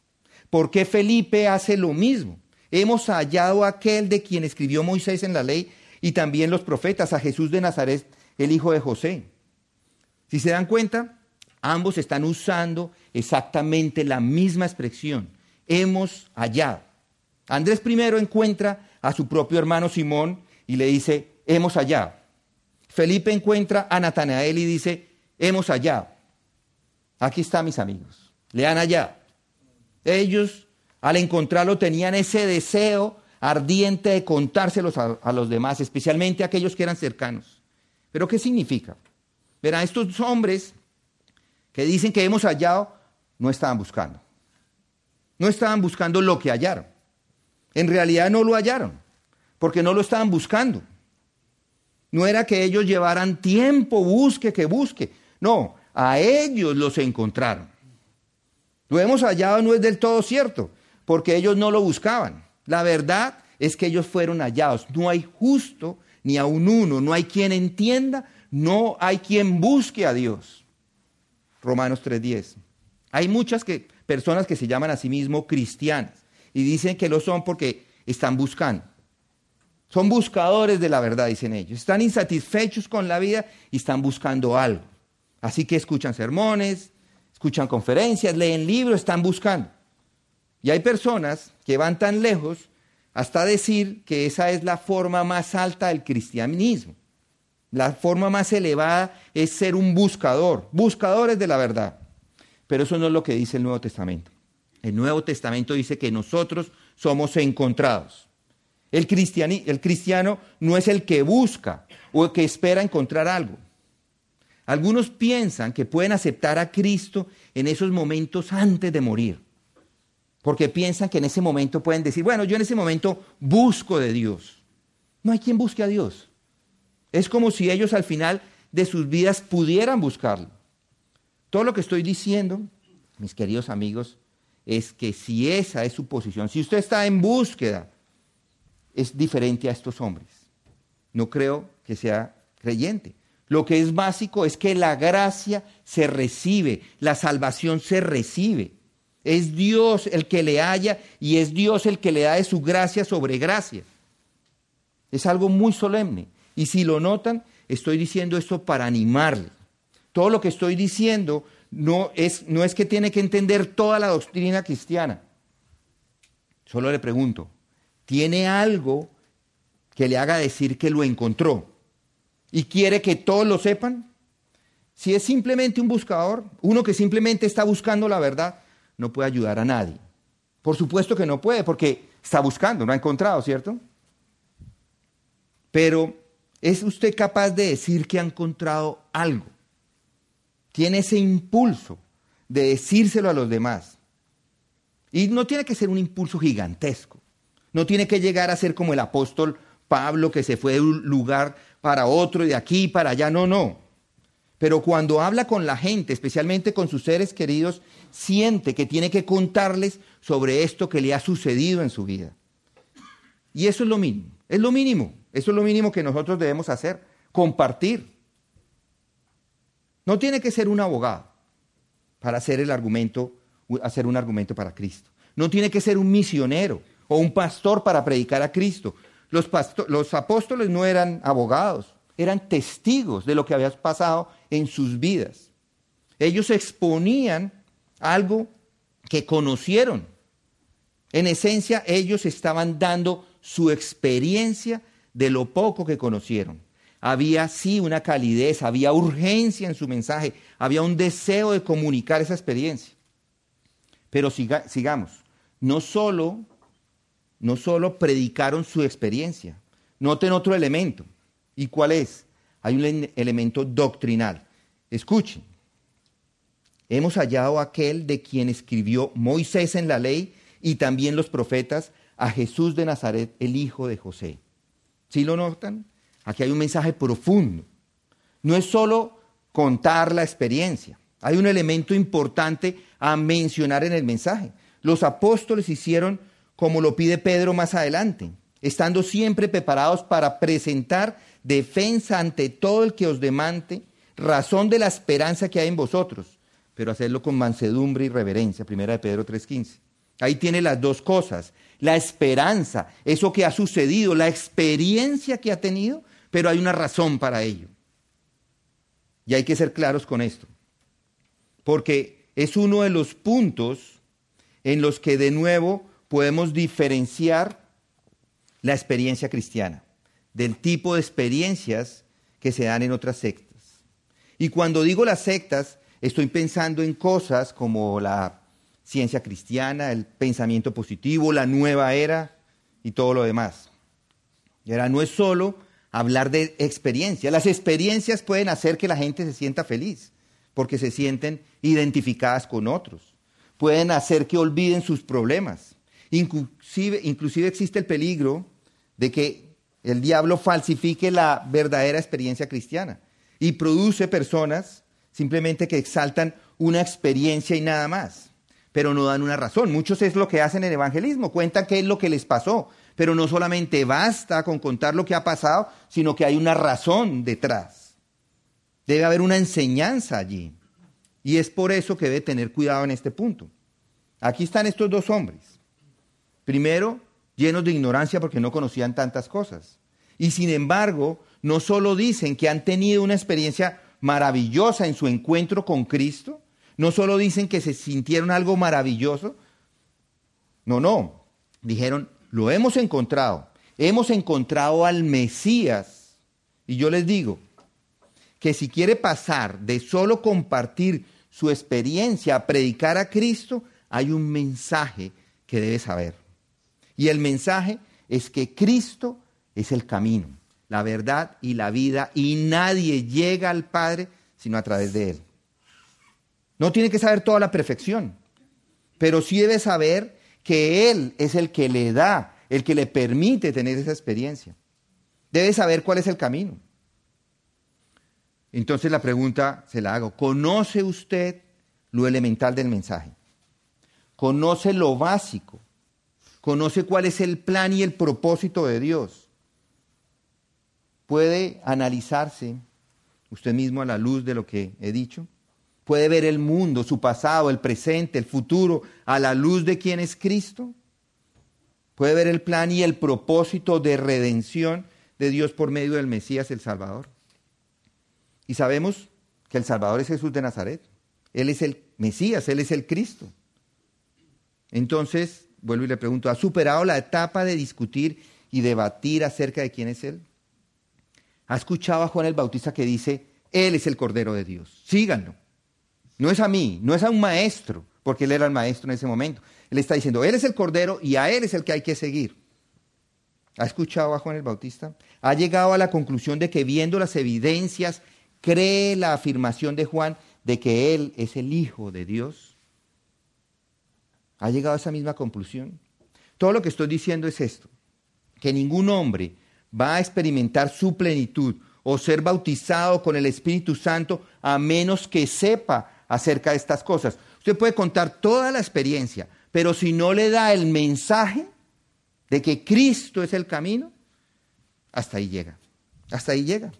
¿Por qué Felipe hace lo mismo? Hemos hallado a aquel de quien escribió Moisés en la ley y también los profetas, a Jesús de Nazaret, el hijo de José. Si se dan cuenta, ambos están usando exactamente la misma expresión. Hemos hallado. Andrés primero encuentra a su propio hermano Simón y le dice, hemos hallado. Felipe encuentra a Natanael y dice, hemos hallado. Aquí está, mis amigos, le han hallado. Ellos, al encontrarlo, tenían ese deseo ardiente de contárselos a, los demás, especialmente a aquellos que eran cercanos. Pero ¿qué significa? Verán, estos hombres que dicen que hemos hallado, no estaban buscando. No estaban buscando lo que hallaron. En realidad no lo hallaron, porque no lo estaban buscando. No era que ellos llevaran tiempo, busque, que busque. No, a ellos los encontraron. Lo hemos hallado no es del todo cierto, porque ellos no lo buscaban. La verdad es que ellos fueron hallados. No hay justo ni a un uno, no hay quien entienda, no hay quien busque a Dios. Romanos 3:10. Hay muchas personas que se llaman a sí mismos cristianas y dicen que lo son porque están buscando. Son buscadores de la verdad, dicen ellos. Están insatisfechos con la vida y están buscando algo. Así que escuchan sermones, escuchan conferencias, leen libros, están buscando. Y hay personas que van tan lejos hasta decir que esa es la forma más alta del cristianismo. La forma más elevada es ser un buscador, buscadores de la verdad. Pero eso no es lo que dice el Nuevo Testamento. El Nuevo Testamento dice que nosotros somos encontrados. El, cristiano no es el que busca o el que espera encontrar algo. Algunos piensan que pueden aceptar a Cristo en esos momentos antes de morir, porque piensan que en ese momento pueden decir, bueno, yo en ese momento busco de Dios. No hay quien busque a Dios. Es como si ellos al final de sus vidas pudieran buscarlo. Todo lo que estoy diciendo, mis queridos amigos, es que si esa es su posición, si usted está en búsqueda es diferente a estos hombres. No creo que sea creyente. Lo que es básico es que la gracia se recibe, la salvación se recibe. Es Dios el que le haya y es Dios el que le da de su gracia sobre gracia. Es algo muy solemne. Y si lo notan, estoy diciendo esto para animarle. Todo lo que estoy diciendo no es, no es que tiene que entender toda la doctrina cristiana. Solo le pregunto, tiene algo que le haga decir que lo encontró y quiere que todos lo sepan, si es simplemente un buscador, uno que simplemente está buscando la verdad, no puede ayudar a nadie. Por supuesto que no puede, porque está buscando, no ha encontrado, ¿cierto? Pero ¿es usted capaz de decir que ha encontrado algo? Tiene ese impulso de decírselo a los demás. Y no tiene que ser un impulso gigantesco. No tiene que llegar a ser como el apóstol Pablo que se fue de un lugar para otro de aquí para allá. No, no. Pero cuando habla con la gente, especialmente con sus seres queridos, siente que tiene que contarles sobre esto que le ha sucedido en su vida. Y eso es lo mínimo. Es lo mínimo. Eso es lo mínimo que nosotros debemos hacer. Compartir. No tiene que ser un abogado para hacer el argumento, hacer un argumento para Cristo. No tiene que ser un misionero o un pastor para predicar a Cristo. Los, los apóstoles no eran abogados, eran testigos de lo que había pasado en sus vidas. Ellos exponían algo que conocieron. En esencia, ellos estaban dando su experiencia de lo poco que conocieron. Había sí una calidez, había urgencia en su mensaje, había un deseo de comunicar esa experiencia. Pero sigamos, no solo no solo predicaron su experiencia, noten otro elemento. ¿Y cuál es? Hay un elemento doctrinal. Escuchen. Hemos hallado aquel de quien escribió Moisés en la ley y también los profetas, a Jesús de Nazaret, el hijo de José. ¿Sí lo notan? Aquí hay un mensaje profundo. No es solo contar la experiencia. Hay un elemento importante a mencionar en el mensaje. Los apóstoles hicieron como lo pide Pedro más adelante. estando siempre preparados para presentar defensa ante todo el que os demande razón de la esperanza que hay en vosotros, pero hacerlo con mansedumbre y reverencia. Primera de Pedro 3.15. Ahí tiene las dos cosas. La esperanza, eso que ha sucedido, la experiencia que ha tenido, pero hay una razón para ello. Y hay que ser claros con esto. Porque es uno de los puntos en los que de nuevo podemos diferenciar la experiencia cristiana del tipo de experiencias que se dan en otras sectas. Y cuando digo las sectas, estoy pensando en cosas como la ciencia cristiana, el pensamiento positivo, la nueva era y todo lo demás. Y ahora no es solo hablar de experiencia. Las experiencias pueden hacer que la gente se sienta feliz, porque se sienten identificadas con otros. Pueden hacer que olviden sus problemas. Inclusive, inclusive existe el peligro de que el diablo falsifique la verdadera experiencia cristiana y produce personas simplemente que exaltan una experiencia y nada más, pero no dan una razón. Muchos es lo que hacen en evangelismo, cuentan qué es lo que les pasó, pero no solamente basta con contar lo que ha pasado, sino que hay una razón detrás. Debe haber una enseñanza allí. Y es por eso que debe tener cuidado en este punto. Aquí están estos dos hombres. Primero, llenos de ignorancia porque no conocían tantas cosas. Y sin embargo, no solo dicen que han tenido una experiencia maravillosa en su encuentro con Cristo, no solo dicen que se sintieron algo maravilloso, no, no, dijeron, lo hemos encontrado, hemos encontrado al Mesías. Y yo les digo que si quiere pasar de solo compartir su experiencia a predicar a Cristo, hay un mensaje que debe saber. Y el mensaje es que Cristo es el camino, la verdad y la vida, y nadie llega al Padre sino a través de Él. No tiene que saber toda la perfección, pero sí debe saber que Él es el que le da, el que le permite tener esa experiencia. Debe saber cuál es el camino. Entonces la pregunta se la hago, ¿conoce usted lo elemental del mensaje? ¿Conoce lo básico? ¿Conoce cuál es el plan y el propósito de Dios? ¿Puede analizarse usted mismo a la luz de lo que he dicho? ¿Puede ver el mundo, su pasado, el presente, el futuro, a la luz de quién es Cristo? ¿Puede ver el plan y el propósito de redención de Dios por medio del Mesías, el Salvador? Y sabemos que el Salvador es Jesús de Nazaret. Él es el Mesías, Él es el Cristo. Entonces, vuelvo y le pregunto, ¿ha superado la etapa de discutir y debatir acerca de quién es Él? ¿Ha escuchado a Juan el Bautista que dice, Él es el Cordero de Dios? Síganlo. No es a mí, no es a un maestro, porque Él era el maestro en ese momento. Él está diciendo, Él es el Cordero y a Él es el que hay que seguir. ¿Ha escuchado a Juan el Bautista? ¿Ha llegado a la conclusión de que viendo las evidencias cree la afirmación de Juan de que Él es el Hijo de Dios? ¿Ha llegado a esa misma conclusión? Todo lo que estoy diciendo es esto, que ningún hombre va a experimentar su plenitud o ser bautizado con el Espíritu Santo a menos que sepa acerca de estas cosas. Usted puede contar toda la experiencia, pero si no le da el mensaje de que Cristo es el camino, hasta ahí llega, hasta ahí llega.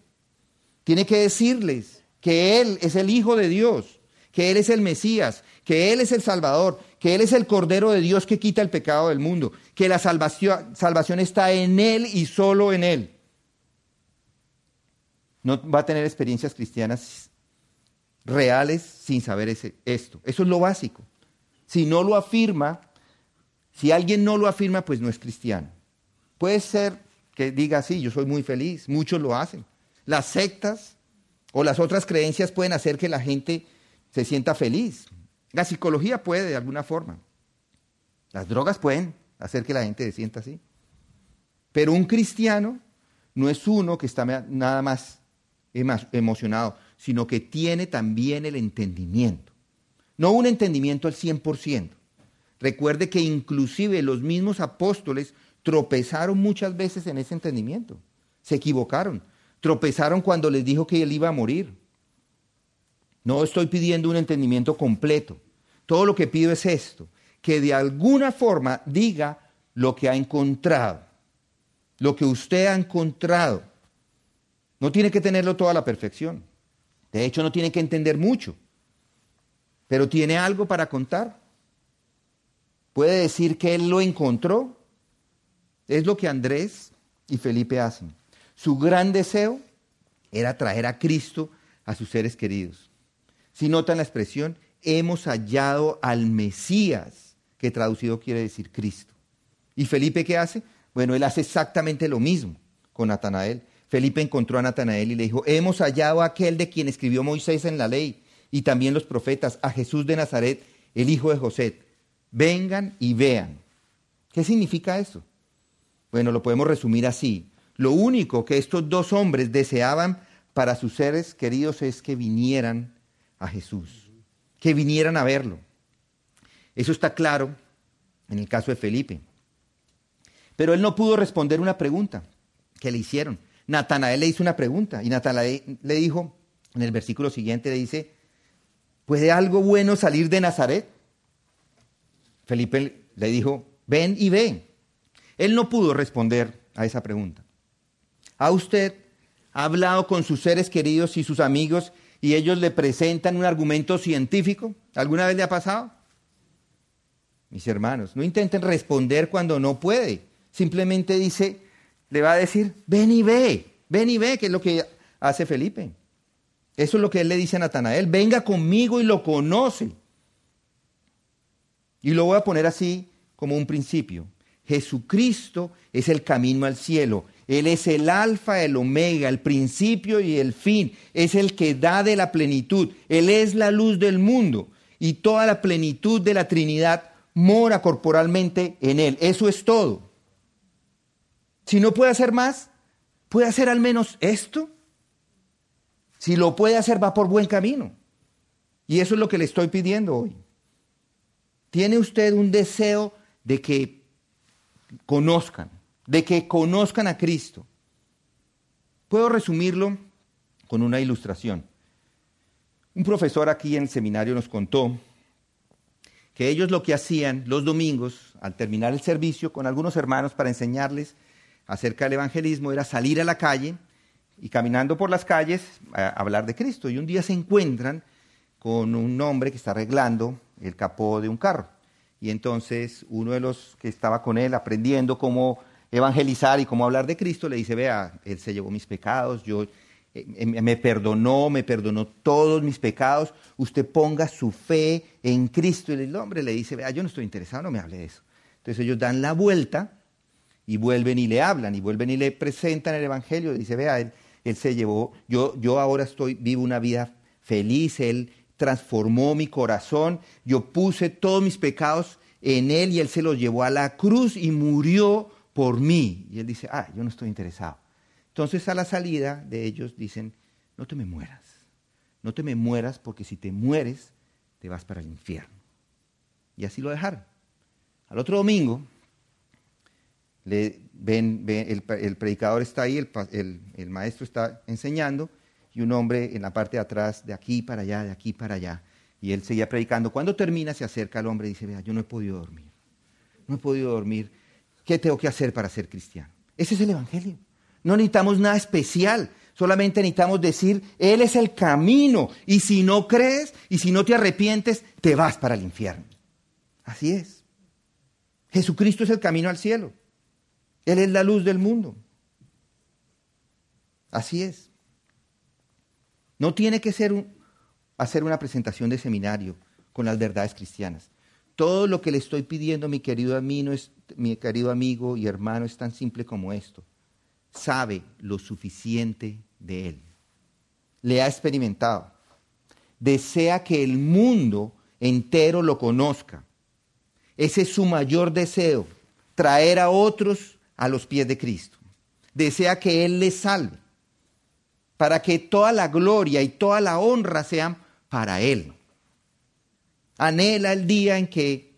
Tiene que decirles que Él es el Hijo de Dios, que Él es el Mesías, que Él es el Salvador, que Él es el Cordero de Dios que quita el pecado del mundo, que la salvación, está en Él y solo en Él. No va a tener experiencias cristianas reales sin saber ese, esto. Eso es lo básico. Si no lo afirma, si alguien no lo afirma, pues no es cristiano. Puede ser que diga así, yo soy muy feliz, muchos lo hacen. Las sectas o las otras creencias pueden hacer que la gente se sienta feliz. La psicología puede de alguna forma. Las drogas pueden hacer que la gente se sienta así. Pero un cristiano no es uno que está nada más emocionado, sino que tiene también el entendimiento. No un entendimiento al 100%. Recuerde que inclusive los mismos apóstoles tropezaron muchas veces en ese entendimiento. Se equivocaron tropezaron cuando les dijo que él iba a morir. No estoy pidiendo un entendimiento completo. Todo lo que pido es esto, que de alguna forma diga lo que ha encontrado. lo que usted ha encontrado. No tiene que tenerlo toda a la perfección. De hecho, no tiene que entender mucho. Pero tiene algo para contar. Puede decir que él lo encontró. Es lo que Andrés y Felipe hacen. Su gran deseo era traer a Cristo a sus seres queridos. Si notan la expresión, hemos hallado al Mesías, que traducido quiere decir Cristo. ¿Y Felipe qué hace? Bueno, él hace exactamente lo mismo con Natanael. Felipe encontró a Natanael y le dijo, hemos hallado a aquel de quien escribió Moisés en la ley y también los profetas, a Jesús de Nazaret, el hijo de José. Vengan y vean. ¿Qué significa eso? Bueno, lo podemos resumir así. Lo único que estos dos hombres deseaban para sus seres queridos es que vinieran a Jesús, que vinieran a verlo. Eso está claro en el caso de Felipe. Pero él no pudo responder una pregunta que le hicieron. Natanael le hizo una pregunta y Natanael le dijo, en el versículo siguiente le dice, ¿puede algo bueno salir de Nazaret? Felipe le dijo, ven y ve. Él no pudo responder a esa pregunta. ¿A usted ha hablado con sus seres queridos y sus amigos y ellos le presentan un argumento científico? ¿Alguna vez le ha pasado? Mis hermanos, no intenten responder cuando no puede. Simplemente dice, le va a decir, ven y ve, ven y ve, que es lo que hace Felipe. Eso es lo que él le dice a Natanael, venga conmigo y lo conoce. Y lo voy a poner así como un principio. Jesucristo es el camino al cielo. Él es el alfa, el omega, el principio y el fin. Es el que da de la plenitud. Él es la luz del mundo. Y toda la plenitud de la Trinidad mora corporalmente en Él. Eso es todo. Si no puede hacer más, puede hacer al menos esto. Si lo puede hacer, va por buen camino. Y eso es lo que le estoy pidiendo hoy. ¿Tiene usted un deseo de que conozcan, de que conozcan a Cristo? Puedo resumirlo con una ilustración. Un profesor aquí en el seminario nos contó que ellos lo que hacían los domingos, al terminar el servicio con algunos hermanos para enseñarles acerca del evangelismo, era salir a la calle y caminando por las calles hablar de Cristo. Y un día se encuentran con un hombre que está arreglando el capó de un carro. Y entonces uno de los que estaba con él aprendiendo cómo evangelizar y cómo hablar de Cristo le dice, vea, él se llevó mis pecados, yo eh, em, me perdonó, me perdonó todos mis pecados, usted ponga su fe en Cristo. Y el hombre le dice, vea, yo no estoy interesado, no me hable de eso. Entonces ellos dan la vuelta y vuelven y le hablan, y vuelven y le presentan el Evangelio, y dice, vea, él, él se llevó, yo, yo ahora estoy, vivo una vida feliz, él transformó mi corazón, yo puse todos mis pecados en él y él se los llevó a la cruz y murió por mí. Y él dice, ah, yo no estoy interesado. Entonces a la salida de ellos dicen, no te me mueras, no te me mueras porque si te mueres te vas para el infierno. Y así lo dejaron. Al otro domingo, le, ven, el, predicador está ahí, el, el maestro está enseñando, y un hombre en la parte de atrás, de aquí para allá, de aquí para allá. Y él seguía predicando. Cuando termina, se acerca al hombre y dice, vea, yo no he podido dormir. No he podido dormir. ¿Qué tengo que hacer para ser cristiano? Ese es el Evangelio. No necesitamos nada especial. Solamente necesitamos decir, Él es el camino. Y si no crees y si no te arrepientes, te vas para el infierno. Así es. Jesucristo es el camino al cielo. Él es la luz del mundo. Así es. No tiene que ser hacer una presentación de seminario con las verdades cristianas. Todo lo que le estoy pidiendo, mi querido, es, mi querido amigo y hermano, es tan simple como esto. Sabe lo suficiente de Él. Le ha experimentado. Desea que el mundo entero lo conozca. Ese es su mayor deseo, traer a otros a los pies de Cristo. Desea que Él les salve para que toda la gloria y toda la honra sean para Él. Anhela el día en que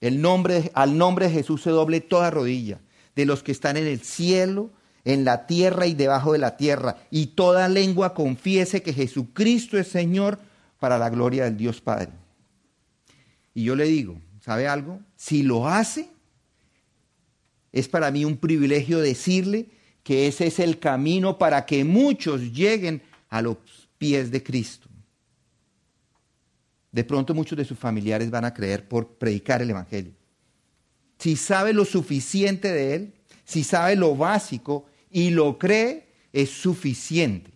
el nombre, al nombre de Jesús se doble toda rodilla, de los que están en el cielo, en la tierra y debajo de la tierra, y toda lengua confiese que Jesucristo es Señor para la gloria del Dios Padre. Y yo le digo, ¿sabe algo? Si lo hace, Es para mí un privilegio decirle que ese es el camino para que muchos lleguen a los pies de Cristo. De pronto muchos de sus familiares van a creer por predicar el Evangelio. Si sabe lo suficiente de Él, si sabe lo básico y lo cree, es suficiente.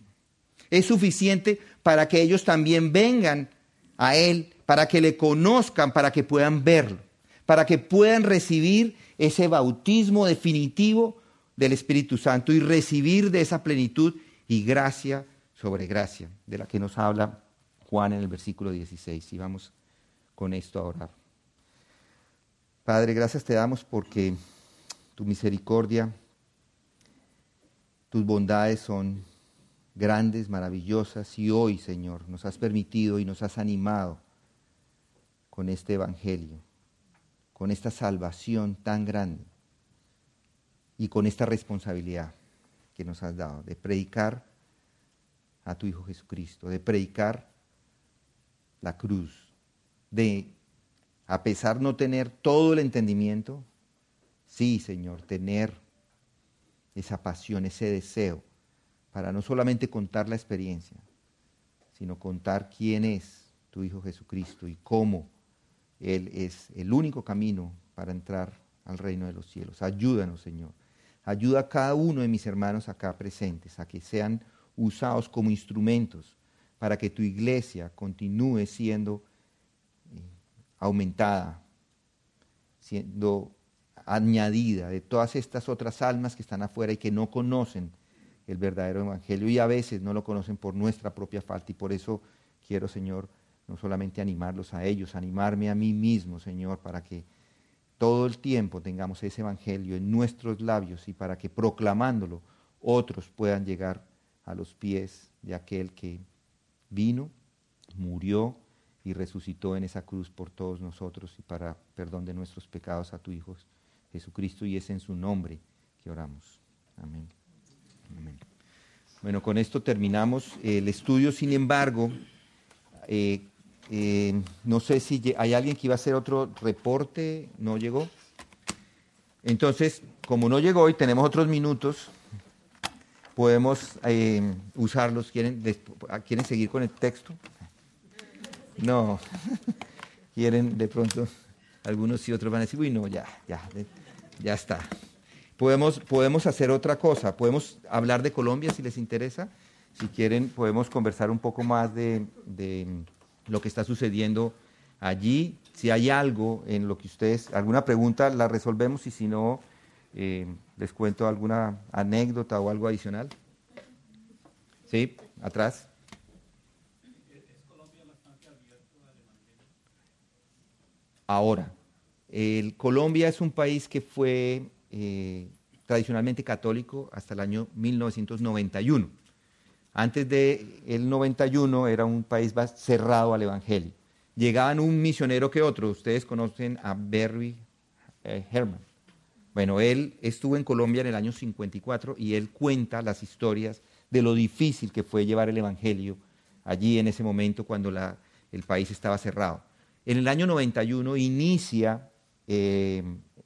Es suficiente para que ellos también vengan a Él, para que le conozcan, para que puedan verlo, para que puedan recibir ese bautismo definitivo del Espíritu Santo y recibir de esa plenitud y gracia sobre gracia, de la que nos habla Juan en el versículo 16. Y vamos con esto a orar. Padre, gracias te damos porque tu misericordia, tus bondades son grandes, maravillosas, y hoy, Señor, nos has permitido y nos has animado con este Evangelio, con esta salvación tan grande y con esta responsabilidad que nos has dado de predicar a tu Hijo Jesucristo, de predicar la cruz, de, a pesar no tener todo el entendimiento, sí, Señor, tener esa pasión, ese deseo, para no solamente contar la experiencia, sino contar quién es tu Hijo Jesucristo y cómo Él es el único camino para entrar al reino de los cielos. Ayúdanos, Señor. Ayuda a cada uno de mis hermanos acá presentes a que sean usados como instrumentos para que tu iglesia continúe siendo eh, aumentada, siendo añadida de todas estas otras almas que están afuera y que no conocen el verdadero evangelio y a veces no lo conocen por nuestra propia falta. Y por eso quiero, Señor, no solamente animarlos a ellos, animarme a mí mismo, Señor, para que todo el tiempo tengamos ese evangelio en nuestros labios y para que proclamándolo otros puedan llegar a los pies de aquel que vino, murió y resucitó en esa cruz por todos nosotros y para perdón de nuestros pecados a tu Hijo Jesucristo y es en su nombre que oramos. Amén. Bueno, con esto terminamos el estudio, sin embargo, eh, eh, no sé si hay alguien que iba a hacer otro reporte, no llegó. Entonces, como no llegó y tenemos otros minutos, podemos eh, usarlos. ¿Quieren, ¿Quieren seguir con el texto? No. Quieren de pronto, algunos y otros van a decir, uy, no, ya, ya, ya está. Podemos, podemos hacer otra cosa, podemos hablar de Colombia si les interesa. Si quieren, podemos conversar un poco más de, lo que está sucediendo allí. Si hay algo en lo que ustedes, alguna pregunta, la resolvemos y si no, eh, les cuento alguna anécdota o algo adicional. ¿Sí? Atrás. Ahora, el Colombia es un país que fue eh, tradicionalmente católico hasta el año 1991. Antes del el 91 era un país cerrado al Evangelio. Llegaban un misionero que otro. Ustedes conocen a Barry eh, Herman. Bueno, él estuvo en Colombia en el año 54 y él cuenta las historias de lo difícil que fue llevar el Evangelio allí en ese momento cuando el país estaba cerrado. En el año 91 inicia eh,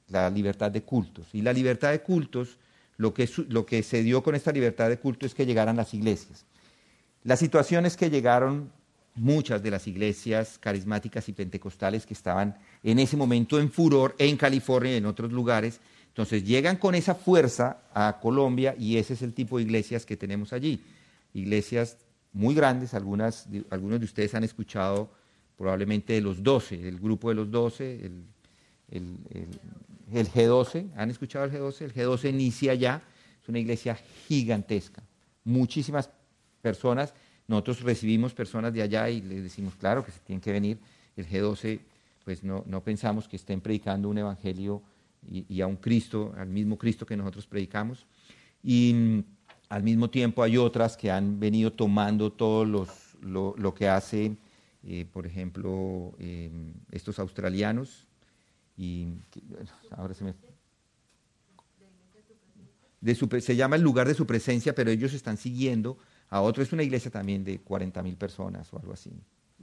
la libertad de cultos. Y la libertad de cultos, lo que, se dio con esta libertad de culto es que llegaran las iglesias. La situación es que llegaron muchas de las iglesias carismáticas y pentecostales que estaban en ese momento en furor en California y en otros lugares. Entonces llegan con esa fuerza a Colombia y ese es el tipo de iglesias que tenemos allí. Iglesias muy grandes, algunos de ustedes han escuchado probablemente de los doce, del grupo de los doce, el, el G12, ¿han escuchado el G12? El G12 inicia ya, es una iglesia gigantesca, muchísimas personas, nosotros recibimos personas de allá y les decimos, claro, que se tienen que venir, el G12, pues no pensamos que estén predicando un evangelio y, a un Cristo, al mismo Cristo que nosotros predicamos, y mm, al mismo tiempo hay otras que han venido tomando todo los, lo, que hace, eh, por ejemplo, eh, estos australianos, y ahora se me... se llama el lugar de su presencia, pero ellos están siguiendo a otro. Es una iglesia también de 40 mil personas o algo así.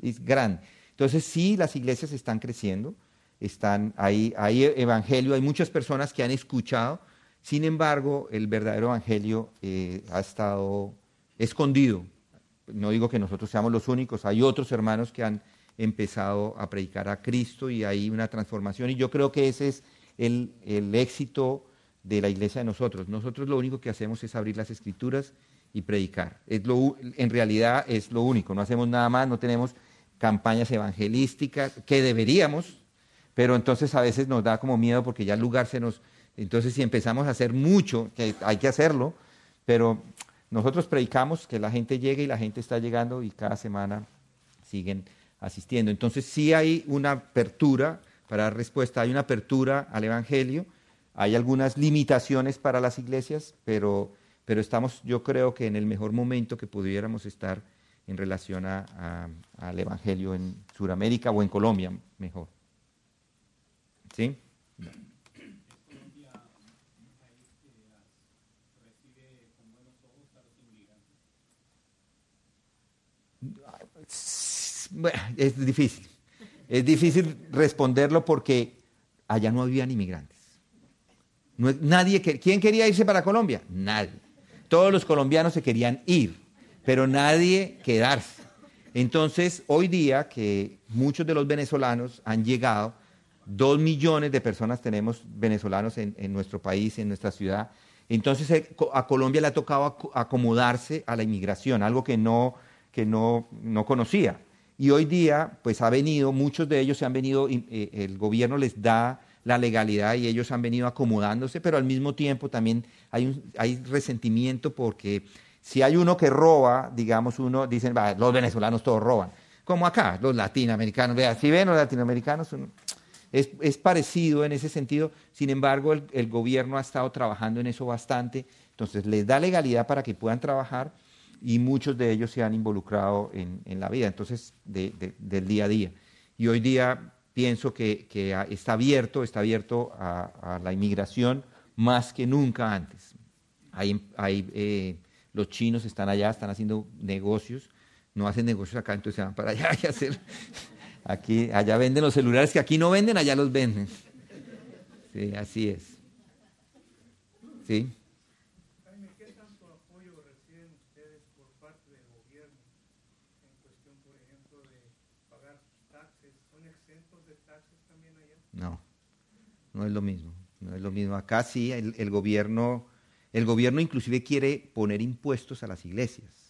Es grande. Entonces sí, las iglesias están creciendo. Están, hay, hay evangelio, hay muchas personas que han escuchado, sin embargo, el verdadero evangelio eh, ha estado escondido. No digo que nosotros seamos los únicos, hay otros hermanos que han empezado a predicar a Cristo y hay una transformación y yo creo que ese es el, el éxito de la iglesia de nosotros. Nosotros lo único que hacemos es abrir las escrituras y predicar. Es lo, en realidad es lo único, no hacemos nada más, no tenemos campañas evangelísticas que deberíamos, pero entonces a veces nos da como miedo porque ya el lugar se nos... Entonces si empezamos a hacer mucho, que hay que hacerlo, pero nosotros predicamos que la gente llegue y la gente está llegando y cada semana siguen asistiendo. Entonces sí hay una apertura, para dar respuesta, hay una apertura al Evangelio, hay algunas limitaciones para las iglesias, pero pero estamos yo creo que en el mejor momento que pudiéramos estar en relación al Evangelio en Sudamérica o en Colombia, mejor. ¿Sí? Es difícil. Es difícil responderlo porque allá no habían inmigrantes. nadie, ¿Quién quería irse para Colombia? Nadie. Todos los colombianos se querían ir, pero nadie quedarse. Entonces, hoy día que muchos de los venezolanos han llegado, dos millones de personas tenemos venezolanos en, nuestro país, en nuestra ciudad, entonces eh, a Colombia le ha tocado acomodarse a la inmigración, algo que no, que no, no conocía. Y hoy día, pues ha venido, muchos de ellos se han venido, eh, el gobierno les da la legalidad y ellos han venido acomodándose, pero al mismo tiempo también hay, hay resentimiento porque si hay uno que roba, digamos, uno, dicen, los venezolanos todos roban. Como acá, los latinoamericanos, si ven los latinoamericanos, es, parecido en ese sentido, sin embargo, el, gobierno ha estado trabajando en eso bastante, entonces les da legalidad para que puedan trabajar y muchos de ellos se han involucrado en, la vida, entonces, del día a día. Y hoy día pienso que, está abierto, está abierto a, la inmigración más que nunca antes. Hay, eh, los chinos están allá, están haciendo negocios, no hacen negocios acá, entonces se van para allá y hacer. Aquí, allá venden los celulares que aquí no venden, allá los venden. Sí, así es. ¿Sí? No, no es lo mismo. No es lo mismo. Acá sí, el, gobierno, el gobierno inclusive quiere poner impuestos a las iglesias.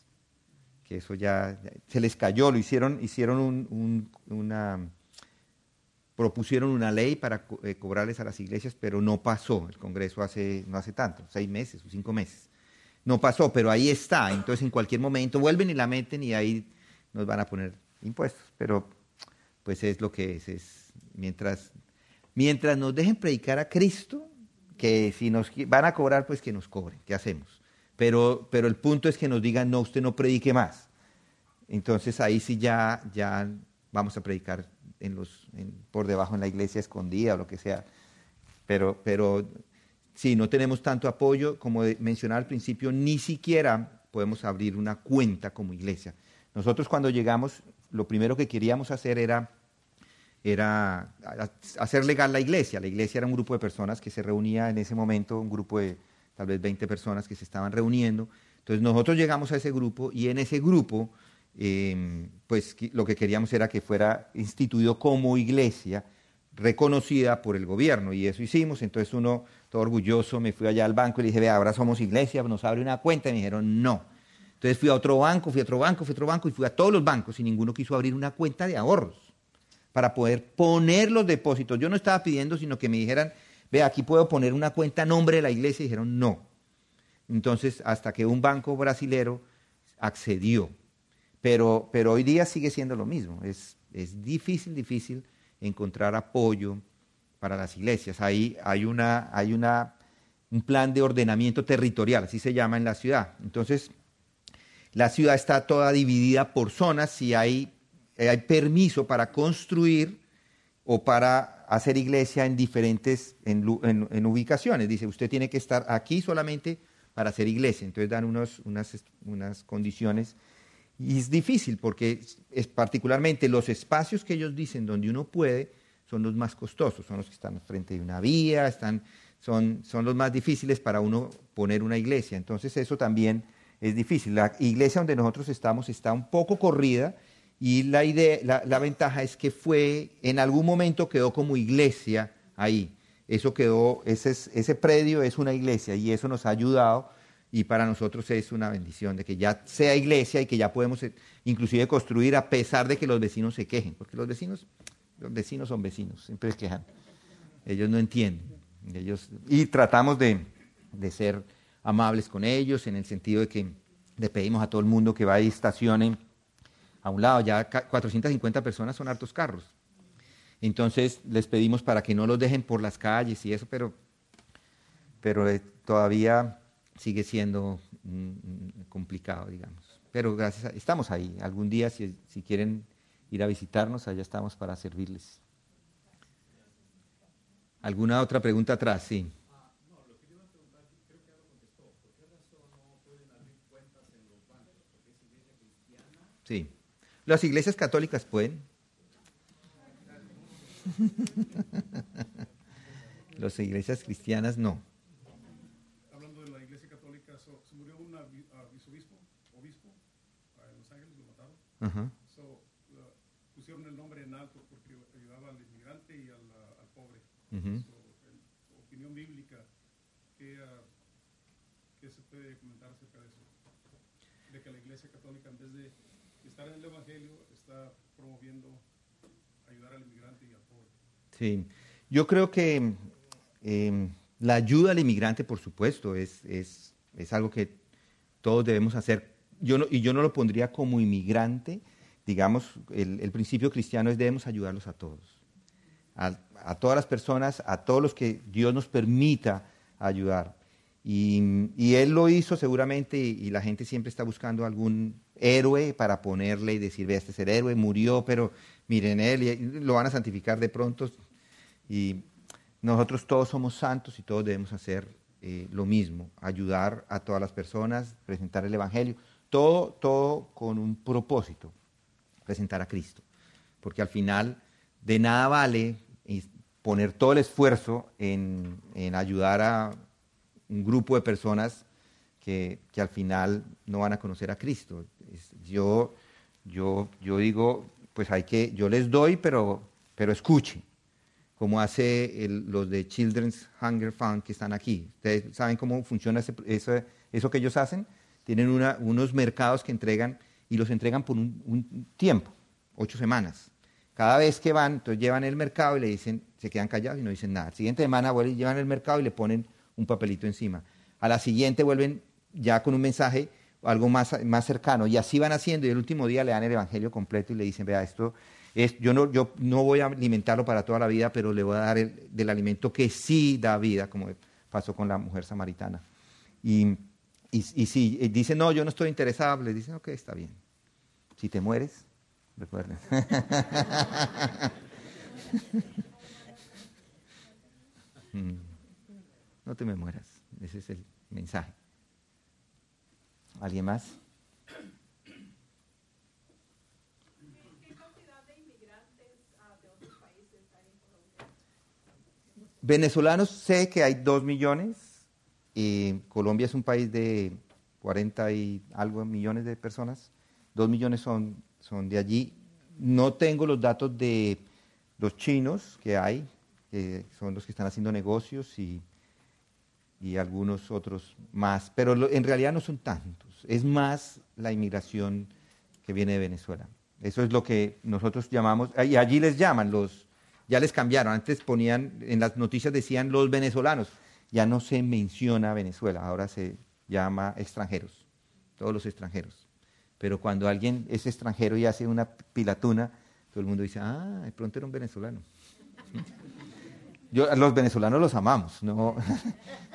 Que eso ya, se les cayó, lo hicieron, hicieron una, propusieron una ley para eh, cobrarles a las iglesias, pero no pasó. El Congreso hace, no hace tanto, seis meses o cinco meses. No pasó, pero ahí está. Entonces en cualquier momento vuelven y la meten y ahí nos van a poner impuestos. Pero pues es lo que es. es mientras Mientras nos dejen predicar a Cristo, que si nos van a cobrar, pues que nos cobren, ¿qué hacemos? Pero, pero el punto es que nos digan, no, usted no predique más. Entonces ahí sí ya, ya vamos a predicar por debajo en la iglesia escondida o lo que sea. Pero, pero si no tenemos tanto apoyo, como mencionaba al principio, ni siquiera podemos abrir una cuenta como iglesia. Nosotros cuando llegamos, lo primero que queríamos hacer era era hacer legal la iglesia. La iglesia era un grupo de personas que se reunía en ese momento, un grupo de tal vez 20 personas que se estaban reuniendo. Entonces nosotros llegamos a ese grupo y en ese grupo, em, pues lo que queríamos era que fuera instituido como iglesia reconocida por el gobierno y eso hicimos. Entonces uno, todo orgulloso, me fui allá al banco y le dije, vea, ahora somos iglesia, nos abre una cuenta y me dijeron, no. Entonces fui a otro banco, fui a otro banco, fui a otro banco y fui a todos los bancos y ninguno quiso abrir una cuenta de ahorros para poder poner los depósitos. Yo no estaba pidiendo, sino que me dijeran, ve, aquí puedo poner una cuenta nombre de la iglesia. Y dijeron, no. Entonces, hasta que un banco brasilero accedió. Pero, pero hoy día sigue siendo lo mismo. Es, es difícil, difícil encontrar apoyo para las iglesias. Ahí hay, una, hay una, un plan de ordenamiento territorial, así se llama en la ciudad. Entonces, la ciudad está toda dividida por zonas. Si hay hay permiso para construir o para hacer iglesia en diferentes en, ubicaciones. Dice, usted tiene que estar aquí solamente para hacer iglesia. Entonces dan unos, unas, unas condiciones. Y es difícil porque es particularmente los espacios que ellos dicen donde uno puede son los más costosos, son los que están frente de una vía, están, son, son los más difíciles para uno poner una iglesia. Entonces eso también es difícil. La iglesia donde nosotros estamos está un poco corrida y la, idea, la, ventaja es que fue, en algún momento quedó como iglesia ahí. Eso quedó, ese, ese predio es una iglesia y eso nos ha ayudado y para nosotros es una bendición de que ya sea iglesia y que ya podemos eh, inclusive construir a pesar de que los vecinos se quejen, porque los vecinos, los vecinos son vecinos, siempre se quejan. Ellos no entienden. Ellos, y tratamos de, de ser amables con ellos en el sentido de que le pedimos a todo el mundo que vaya y estacione a un lado. Ya 450 personas son hartos carros. Entonces les pedimos para que no los dejen por las calles y eso, pero, pero eh, todavía sigue siendo mm, mm, complicado, digamos. Pero gracias, estamos ahí. Algún día, si, si quieren ir a visitarnos, allá estamos para servirles. ¿Alguna otra pregunta atrás? Sí. Las iglesias católicas pueden. Las iglesias cristianas no. Hablando de la iglesia católica, se murió un arzobispo, obispo, en Los Ángeles, lo mataron. so, pusieron el nombre en alto porque ayudaba al inmigrante y al, al pobre. Uh -huh. so, opinión bíblica, ¿qué, uh, ¿qué se puede comentar acerca de eso? De que la iglesia católica, en vez de estar en el Evangelio está promoviendo ayudar al inmigrante y al pobre. Sí, yo creo que eh, la ayuda al inmigrante, por supuesto, es, es, es algo que todos debemos hacer. Yo no, y yo no lo pondría como inmigrante, digamos, el, el principio cristiano es debemos ayudarlos a todos, a, a, todas las personas, a todos los que Dios nos permita ayudar. Y, y Él lo hizo seguramente y, y la gente siempre está buscando algún héroe para ponerle y decir, ve, este es el héroe, murió, pero miren él, y lo van a santificar de pronto. Y nosotros todos somos santos y todos debemos hacer eh, lo mismo, ayudar a todas las personas, presentar el Evangelio, todo, todo con un propósito, presentar a Cristo. Porque al final de nada vale poner todo el esfuerzo en, en ayudar a un grupo de personas que, que, al final no van a conocer a Cristo. Yo, yo, yo digo, pues hay que, yo les doy, pero, pero escuchen, como hace el, los de Children's Hunger Fund que están aquí. Ustedes saben cómo funciona eso, eso, que ellos hacen. Tienen unos mercados que entregan y los entregan por un, un, tiempo, ocho semanas. Cada vez que van, entonces llevan el mercado y le dicen, se quedan callados y no dicen nada. La siguiente semana vuelven, llevan el mercado y le ponen un papelito encima. A la siguiente vuelven ya con un mensaje algo más, más cercano. Y así van haciendo y el último día le dan el Evangelio completo y le dicen, vea, esto es, yo, no, yo no voy a alimentarlo para toda la vida, pero le voy a dar el, del alimento que sí da vida, como pasó con la mujer samaritana. Y, y, y si dice, no, yo no estoy interesado, le dicen, ok, está bien. Si te mueres, recuerden. Mm. no te me mueras, ese es el mensaje. ¿Alguien más? Venezolanos sé que hay dos millones. Y Colombia es un país de 40 y algo millones de personas. Dos millones son, son de allí. No tengo los datos de los chinos que hay, que son los que están haciendo negocios y y algunos otros más, pero en realidad no son tantos, es más la inmigración que viene de Venezuela. Eso es lo que nosotros llamamos, y allí les llaman los, ya les cambiaron, antes ponían, en las noticias decían los venezolanos, ya no se menciona Venezuela, ahora se llama extranjeros, todos los extranjeros. Pero cuando alguien es extranjero y hace una pilatuna, todo el mundo dice, ah, de pronto era un venezolano. Yo, los venezolanos los amamos, no,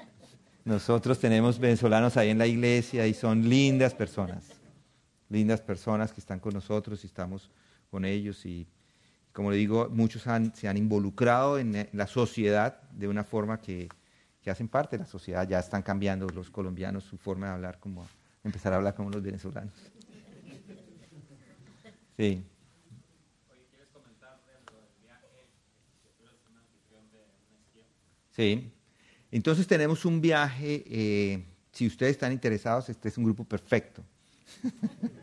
nosotros tenemos venezolanos ahí en la iglesia y son lindas personas, lindas personas que están con nosotros y estamos con ellos y como le digo, muchos se han involucrado en la sociedad de una forma que, que, hacen parte de la sociedad, ya están cambiando los colombianos su forma de hablar, como empezar a hablar como los venezolanos. Sí. Sí. Entonces tenemos un viaje, eh, si ustedes están interesados, este es un grupo perfecto.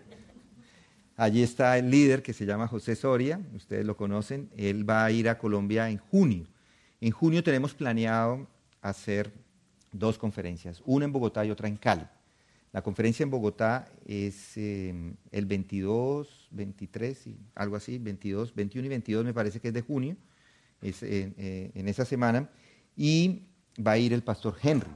Allí está el líder que se llama José Soria, ustedes lo conocen, él va a ir a Colombia en junio. En junio tenemos planeado hacer dos conferencias, una en Bogotá y otra en Cali. La conferencia en Bogotá es em, el 22, 23, y algo así, 22, 21 y 22 me parece que es de junio, eh, en esa semana, y va a ir el pastor Henry.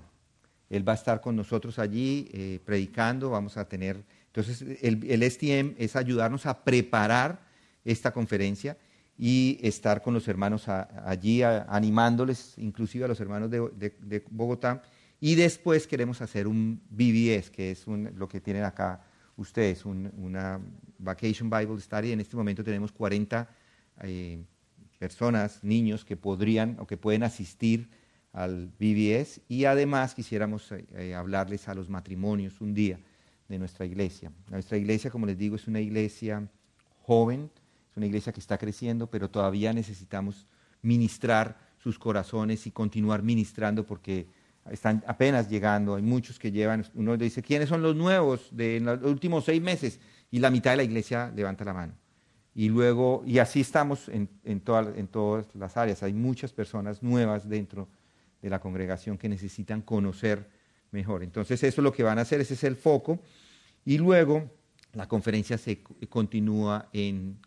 Él va a estar con nosotros allí eh, predicando, vamos a tener... Entonces, el, STM es ayudarnos a preparar esta conferencia y estar con los hermanos allí animándoles, inclusive a los hermanos de, Bogotá. Y después queremos hacer un BBS, que es lo que tienen acá ustedes, una Vacation Bible Study. En este momento tenemos 40 eh, personas, niños que podrían o que pueden asistir al BBS y además quisiéramos eh, eh, hablarles a los matrimonios un día de nuestra iglesia. Nuestra iglesia, como les digo, es una iglesia joven, es una iglesia que está creciendo, pero todavía necesitamos ministrar sus corazones y continuar ministrando porque están apenas llegando, hay muchos que llevan, uno dice, ¿quiénes son los nuevos de los últimos seis meses? Y la mitad de la iglesia levanta la mano. Y luego, y así estamos en, en todas las áreas, hay muchas personas nuevas dentro de la congregación que necesitan conocer mejor. Entonces eso es lo que van a hacer, ese es el foco. Y luego la conferencia se continúa en,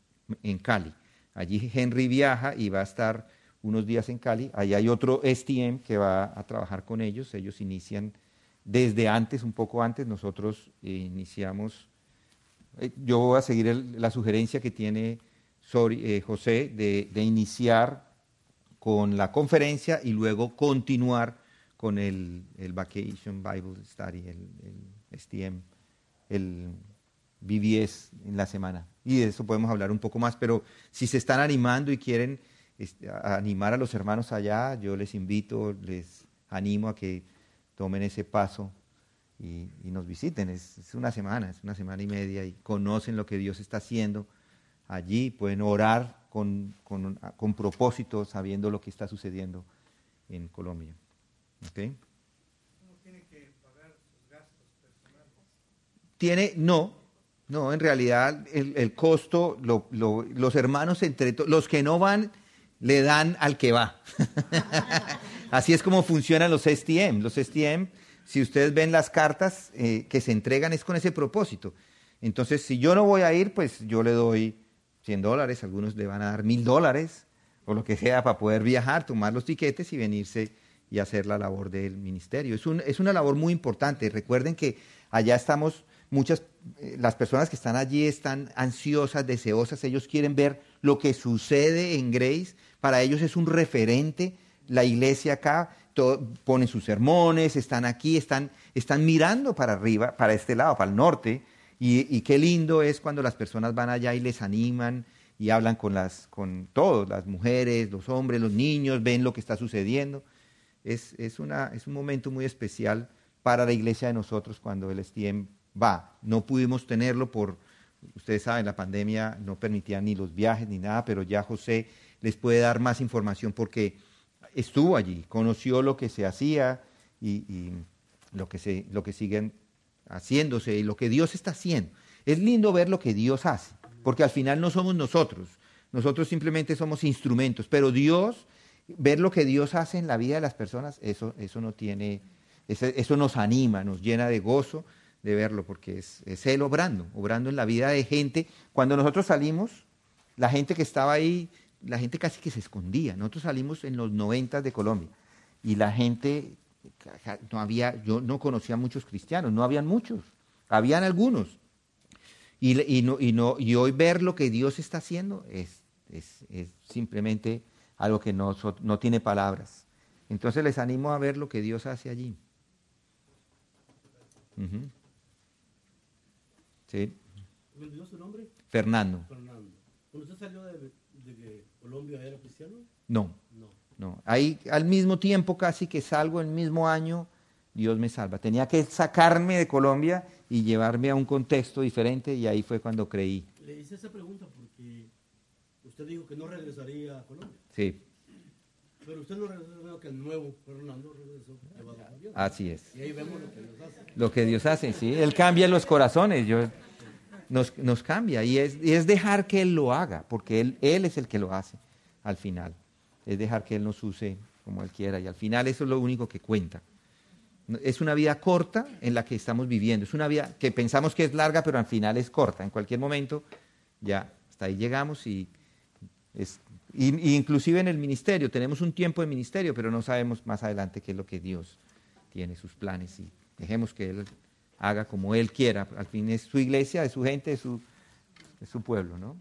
en Cali. Allí Henry viaja y va a estar unos días en Cali. Allí hay otro STM que va a trabajar con ellos. Ellos inician desde antes, un poco antes. Nosotros iniciamos, eh, yo voy a seguir la sugerencia que tiene eh, José de, de iniciar con la conferencia y luego continuar con el, el Vacation Bible Study, el, el, STM, el BBS en la semana. Y de eso podemos hablar un poco más, pero si se están animando y quieren este, animar a los hermanos allá, yo les invito, les animo a que tomen ese paso y, nos visiten. Es, es, una semana, es una semana y media y conocen lo que Dios está haciendo allí, pueden orar con, con, con propósito, sabiendo lo que está sucediendo en Colombia. ¿Okay? tiene que pagar sus gastos personales? Tiene, no, no, en realidad el, el costo, lo, lo, los hermanos entre los que no van, le dan al que va. Así es como funcionan los STM. Los STM, si ustedes ven las cartas eh, que se entregan, es con ese propósito. Entonces, si yo no voy a ir, pues yo le doy 100 dólares, algunos le van a dar mil dólares o lo que sea para poder viajar, tomar los tiquetes y venirse y hacer la labor del ministerio. Es, un, es una labor muy importante. Recuerden que allá estamos, muchas, eh, las personas que están allí están ansiosas, deseosas, ellos quieren ver lo que sucede en Grace. Para ellos es un referente la iglesia acá, ponen sus sermones, están aquí, están, están mirando para arriba, para este lado, para el norte, y, qué lindo es cuando las personas van allá y les animan y hablan con, las, con todos, las mujeres, los hombres, los niños, ven lo que está sucediendo. Es, es, una, es un momento muy especial para la iglesia de nosotros cuando el STM va. No pudimos tenerlo por, ustedes saben, la pandemia no permitía ni los viajes ni nada, pero ya José les puede dar más información porque estuvo allí, conoció lo que se hacía y, y lo, que se, lo que siguen haciéndose lo que Dios está haciendo. Es lindo ver lo que Dios hace, porque al final no somos nosotros, nosotros simplemente somos instrumentos, pero Dios, ver lo que Dios hace en la vida de las personas, eso, eso no tiene, eso, nos anima, nos llena de gozo de verlo, porque es, es Él obrando, obrando en la vida de gente. Cuando nosotros salimos, la gente que estaba ahí, la gente casi que se escondía. Nosotros salimos en los noventas de Colombia y la gente no había, yo no conocía muchos cristianos, no habían muchos, habían algunos. Y, y, no, y, no, y hoy ver lo que Dios está haciendo es, es, es simplemente algo que no, no tiene palabras. Entonces les animo a ver lo que Dios hace allí. ¿Sí? ¿Me su nombre? Fernando. Fernando. ¿Cuando usted salió de, de Colombia era cristiano? No. No. Ahí al mismo tiempo casi que salgo el mismo año, Dios me salva. Tenía que sacarme de Colombia y llevarme a un contexto diferente y ahí fue cuando creí. Le hice esa pregunta porque usted dijo que no regresaría a Colombia. Sí. Pero usted no regresó que el nuevo Fernando regresó. Así es. Y ahí vemos lo que Dios hace. Lo que Dios hace, sí. Él cambia los corazones, yo, nos, nos cambia. Y es, y es dejar que Él lo haga, porque él, él es el que lo hace al final. Es dejar que Él nos use como Él quiera. Y al final eso es lo único que cuenta. Es una vida corta en la que estamos viviendo. Es una vida que pensamos que es larga, pero al final es corta. En cualquier momento ya hasta ahí llegamos y, es, y, inclusive en el ministerio tenemos un tiempo de ministerio, pero no sabemos más adelante qué es lo que Dios tiene, sus planes y dejemos que Él haga como Él quiera. Al fin es su iglesia, es su gente, es su, es su pueblo, ¿no?